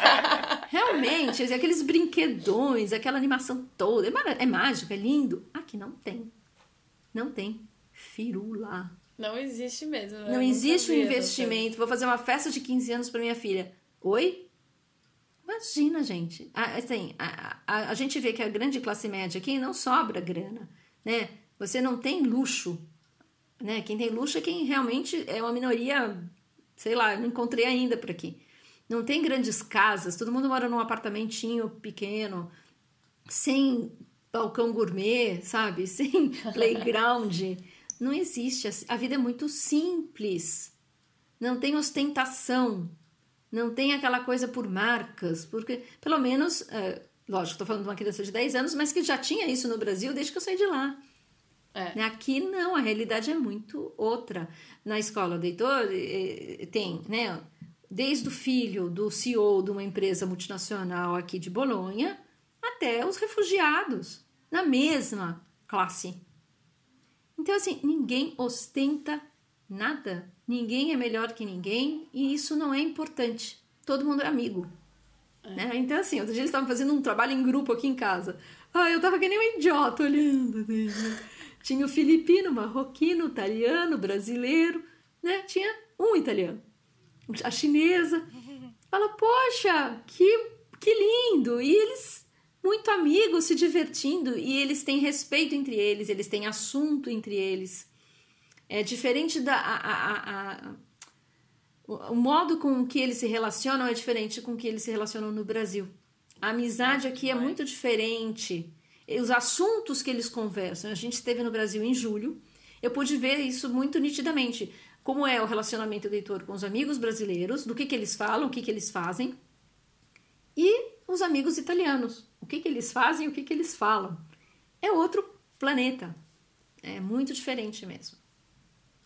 [laughs] Realmente, aqueles brinquedões, aquela animação toda, é, é mágico, é lindo. Aqui não tem. Não tem firula. Não existe mesmo. Né? Não existe um investimento. Vou fazer uma festa de 15 anos para minha filha. Oi? Imagina, gente. Assim, a, a, a gente vê que a grande classe média aqui não sobra grana, né? Você não tem luxo, né? Quem tem luxo é quem realmente é uma minoria, sei lá, não encontrei ainda por aqui. Não tem grandes casas, todo mundo mora num apartamentinho pequeno, sem balcão gourmet, sabe? [laughs] Sem playground. Não existe. A vida é muito simples. Não tem ostentação. Não tem aquela coisa por marcas. Porque, pelo menos, é, lógico, estou falando de uma criança de 10 anos, mas que já tinha isso no Brasil desde que eu saí de lá. É. Né, aqui não, a realidade é muito outra. Na escola do Heitor tem, né, desde o filho do CEO de uma empresa multinacional aqui de Bolonha até os refugiados na mesma classe. Então, assim, ninguém ostenta nada. Ninguém é melhor que ninguém e isso não é importante. Todo mundo é amigo. É. Né? Então, assim, outro dia eles estavam fazendo um trabalho em grupo aqui em casa. Ah, eu tava que nem um idiota olhando. Né? Tinha o filipino, marroquino, italiano, brasileiro, né? Tinha um italiano. A chinesa. Fala, poxa, que, que lindo! E eles muito amigos, se divertindo e eles têm respeito entre eles, eles têm assunto entre eles. É diferente da. A, a, a, o modo com que eles se relacionam é diferente com que eles se relacionam no Brasil. A amizade aqui é muito diferente. Os assuntos que eles conversam. A gente esteve no Brasil em julho. Eu pude ver isso muito nitidamente. Como é o relacionamento do leitor com os amigos brasileiros, do que, que eles falam, o que, que eles fazem. E os amigos italianos. O que, que eles fazem e o que, que eles falam. É outro planeta. É muito diferente mesmo.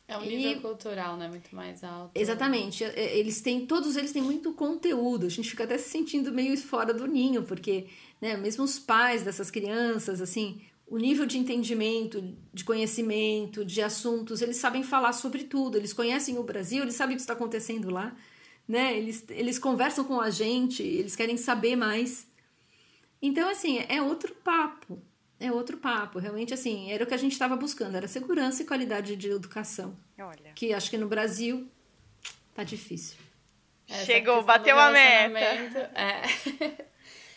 É um nível e... cultural, né? Muito mais alto. Exatamente. Eles têm, todos eles têm muito conteúdo. A gente fica até se sentindo meio fora do ninho, porque, né, mesmo os pais dessas crianças, assim, o nível de entendimento, de conhecimento, de assuntos, eles sabem falar sobre tudo. Eles conhecem o Brasil, eles sabem o que está acontecendo lá né? Eles, eles conversam com a gente, eles querem saber mais. Então, assim, é outro papo. É outro papo. Realmente, assim, era o que a gente estava buscando, era segurança e qualidade de educação. Olha. Que acho que no Brasil tá difícil. Essa Chegou, bateu a meta. É. [laughs]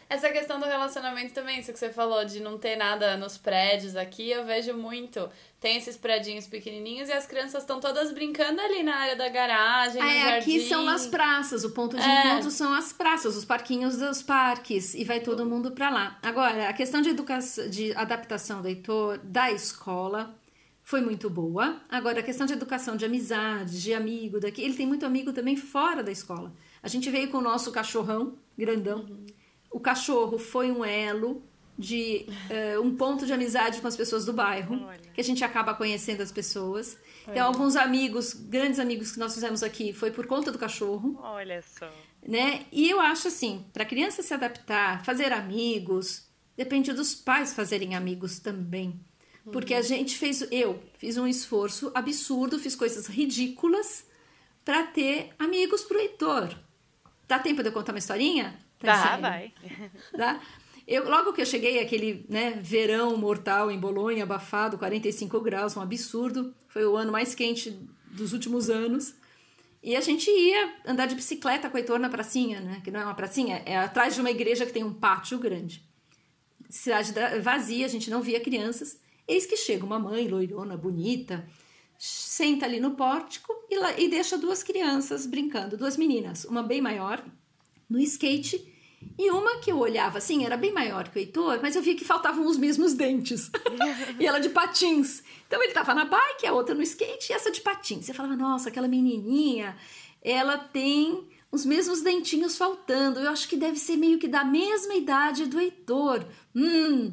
Essa questão do relacionamento também, isso que você falou de não ter nada nos prédios aqui, eu vejo muito. Tem esses prédios pequenininhos e as crianças estão todas brincando ali na área da garagem, ah, é, Aqui são nas praças, o ponto de é. encontro são as praças, os parquinhos dos parques e vai todo mundo para lá. Agora, a questão de educação, de adaptação do Heitor, da escola, foi muito boa. Agora, a questão de educação, de amizade, de amigo, daqui, ele tem muito amigo também fora da escola. A gente veio com o nosso cachorrão grandão. Uhum. O cachorro foi um elo de uh, um ponto de amizade com as pessoas do bairro, Olha. que a gente acaba conhecendo as pessoas. Olha. Tem alguns amigos, grandes amigos que nós fizemos aqui, foi por conta do cachorro. Olha só. Né? E eu acho assim, para a criança se adaptar, fazer amigos, depende dos pais fazerem amigos também. Porque a gente fez, eu fiz um esforço absurdo, fiz coisas ridículas para ter amigos pro Heitor. Dá tempo de eu contar uma historinha? Tá, vai. Dá? [laughs] Eu, logo que eu cheguei, aquele né, verão mortal em Bolonha, abafado, 45 graus, um absurdo. Foi o ano mais quente dos últimos anos. E a gente ia andar de bicicleta com o Heitor na pracinha, né? Que não é uma pracinha, é atrás de uma igreja que tem um pátio grande. Cidade vazia, a gente não via crianças. Eis que chega uma mãe loirona, bonita, senta ali no pórtico e, lá, e deixa duas crianças brincando, duas meninas, uma bem maior no skate e uma que eu olhava assim, era bem maior que o Heitor, mas eu via que faltavam os mesmos dentes. [laughs] e ela de patins. Então ele tava na bike, a outra no skate e essa de patins. Você falava, nossa, aquela menininha, ela tem os mesmos dentinhos faltando. Eu acho que deve ser meio que da mesma idade do Heitor. Hum,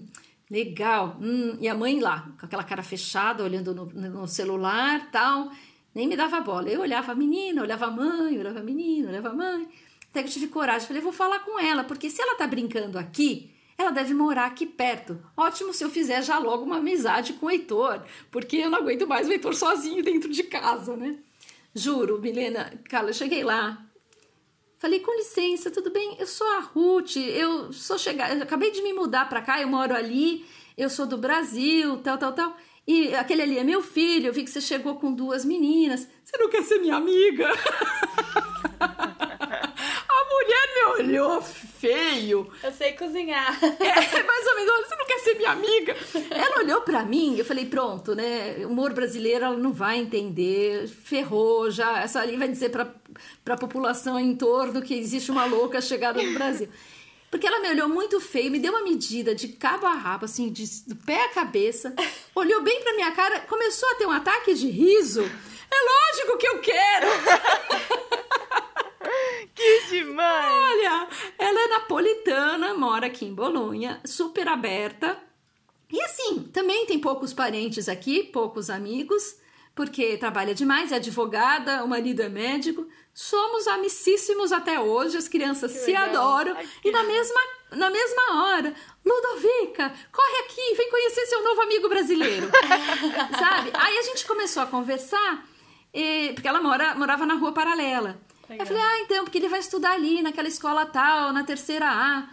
Legal. Hum, e a mãe lá, com aquela cara fechada, olhando no, no celular tal. Nem me dava bola. Eu olhava a menina, olhava a mãe, olhava a menina, olhava a mãe. Até que eu tive coragem. Falei, vou falar com ela, porque se ela tá brincando aqui, ela deve morar aqui perto. Ótimo se eu fizer já logo uma amizade com o Heitor, porque eu não aguento mais o Heitor sozinho dentro de casa, né? Juro, Milena, cara, eu cheguei lá, Falei, com licença, tudo bem? Eu sou a Ruth, eu sou chegar, eu acabei de me mudar para cá, eu moro ali, eu sou do Brasil, tal, tal, tal. E aquele ali é meu filho, eu vi que você chegou com duas meninas. Você não quer ser minha amiga? [laughs] me [laughs] olhou feio. Eu sei cozinhar. É, mais ou menos, você não quer ser minha amiga? Ela olhou para mim, eu falei, pronto, né? Humor brasileiro, ela não vai entender, ferrou já. Essa ali vai dizer pra, pra população em torno que existe uma louca chegada no Brasil. Porque ela me olhou muito feio, me deu uma medida de cabo a rabo, assim, de, do pé à cabeça, olhou bem pra minha cara, começou a ter um ataque de riso. É lógico que eu quero! [laughs] [laughs] Que demais! Olha, ela é napolitana, mora aqui em Bolonha, super aberta. E assim, também tem poucos parentes aqui, poucos amigos, porque trabalha demais, é advogada, o marido é médico. Somos amicíssimos até hoje, as crianças que se legal. adoram. Ai, e na mesma, na mesma hora, Ludovica, corre aqui, vem conhecer seu novo amigo brasileiro. [laughs] Sabe? Aí a gente começou a conversar, e, porque ela mora, morava na rua paralela. Legal. Eu falei, ah, então, porque ele vai estudar ali, naquela escola tal, na terceira A.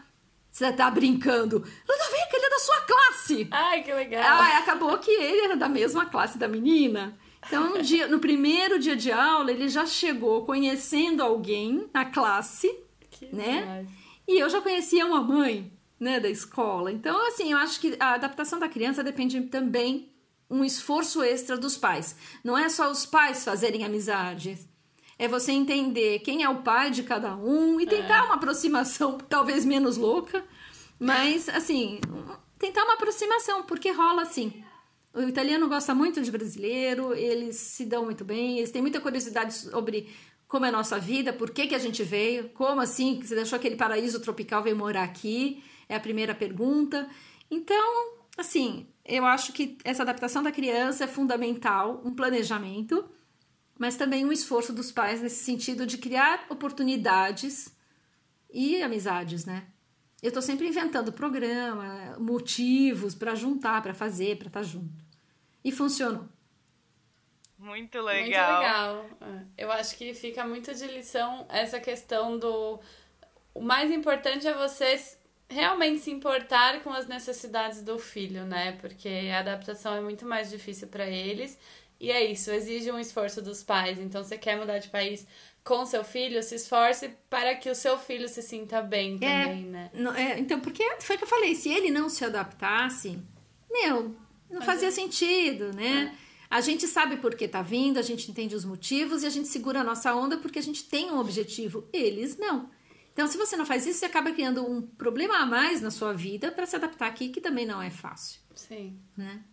Você tá brincando. Ludovica, ele é da sua classe! Ai, que legal! Ah, acabou que ele era da mesma classe da menina. Então, no, dia, no primeiro dia de aula, ele já chegou conhecendo alguém na classe, que né? E eu já conhecia uma mãe, né, da escola. Então, assim, eu acho que a adaptação da criança depende também um esforço extra dos pais. Não é só os pais fazerem amizade, é você entender quem é o pai de cada um e tentar é. uma aproximação talvez menos louca, mas assim, tentar uma aproximação, porque rola assim. O italiano gosta muito de brasileiro, eles se dão muito bem, eles têm muita curiosidade sobre como é a nossa vida, por que, que a gente veio, como assim você deixou aquele paraíso tropical veio morar aqui, é a primeira pergunta. Então, assim, eu acho que essa adaptação da criança é fundamental, um planejamento mas também um esforço dos pais nesse sentido de criar oportunidades e amizades, né? Eu estou sempre inventando programa, motivos para juntar, para fazer, para estar tá junto. E funcionou. Muito legal. Muito legal. É, eu acho que fica muito de lição essa questão do. O mais importante é vocês realmente se importar com as necessidades do filho, né? Porque a adaptação é muito mais difícil para eles e é isso, exige um esforço dos pais. Então, você quer mudar de país com seu filho, se esforce para que o seu filho se sinta bem é, também, né? Não, é, então, porque foi o que eu falei, se ele não se adaptasse, meu, não Mas fazia é. sentido, né? É. A gente sabe por que tá vindo, a gente entende os motivos e a gente segura a nossa onda porque a gente tem um objetivo. Eles não. Então, se você não faz isso, você acaba criando um problema a mais na sua vida para se adaptar aqui, que também não é fácil. Sim. Né?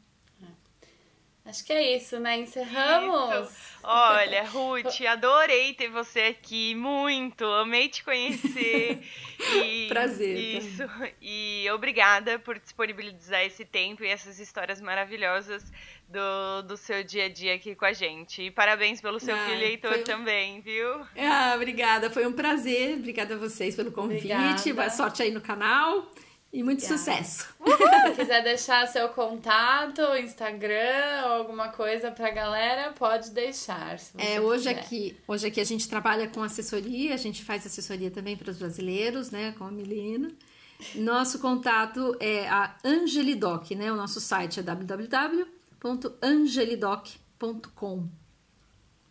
Acho que é isso, né? Encerramos. Isso. Olha, Ruth, adorei ter você aqui, muito. Amei te conhecer. [laughs] E, Prazer. Isso. E obrigada por disponibilizar esse tempo e essas histórias maravilhosas do, do seu dia a dia aqui com a gente. E parabéns pelo seu ah, filho Heitor foi... também, viu? Ah, obrigada. Foi um prazer. Obrigada a vocês pelo convite. Obrigada. Boa sorte aí no canal. E muito Obrigada. sucesso. [laughs] Se quiser deixar seu contato, Instagram ou alguma coisa pra galera, pode deixar. é, hoje aqui, hoje aqui a gente trabalha com assessoria, a gente faz assessoria também para os brasileiros, né, com a Milena. Nosso contato é a Angelidoc, né? O nosso site é www.angelidoc.com.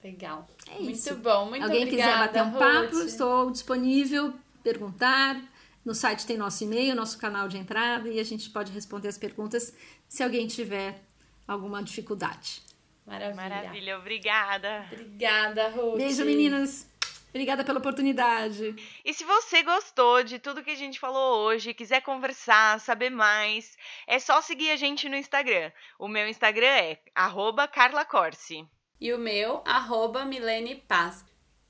Legal. É muito isso. bom, muito Alguém obrigada, quiser bater um Ruth. papo, estou disponível, perguntar no site tem nosso e-mail, nosso canal de entrada e a gente pode responder as perguntas se alguém tiver alguma dificuldade. Maravilha. Maravilha, obrigada. Obrigada, Ruth. Beijo, meninas. Obrigada pela oportunidade. E se você gostou de tudo que a gente falou hoje, quiser conversar, saber mais, é só seguir a gente no Instagram. O meu Instagram é @carlacorsi e o meu Milene Paz.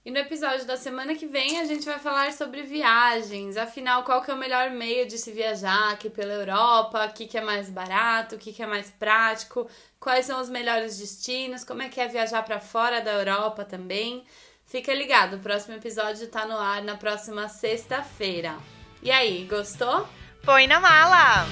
E no episódio da semana que vem a gente vai falar sobre viagens. Afinal, qual que é o melhor meio de se viajar aqui pela Europa? O que, que é mais barato? O que, que é mais prático? Quais são os melhores destinos? Como é que é viajar para fora da Europa também? Fica ligado, o próximo episódio está no ar na próxima sexta-feira. E aí, gostou? Põe na mala!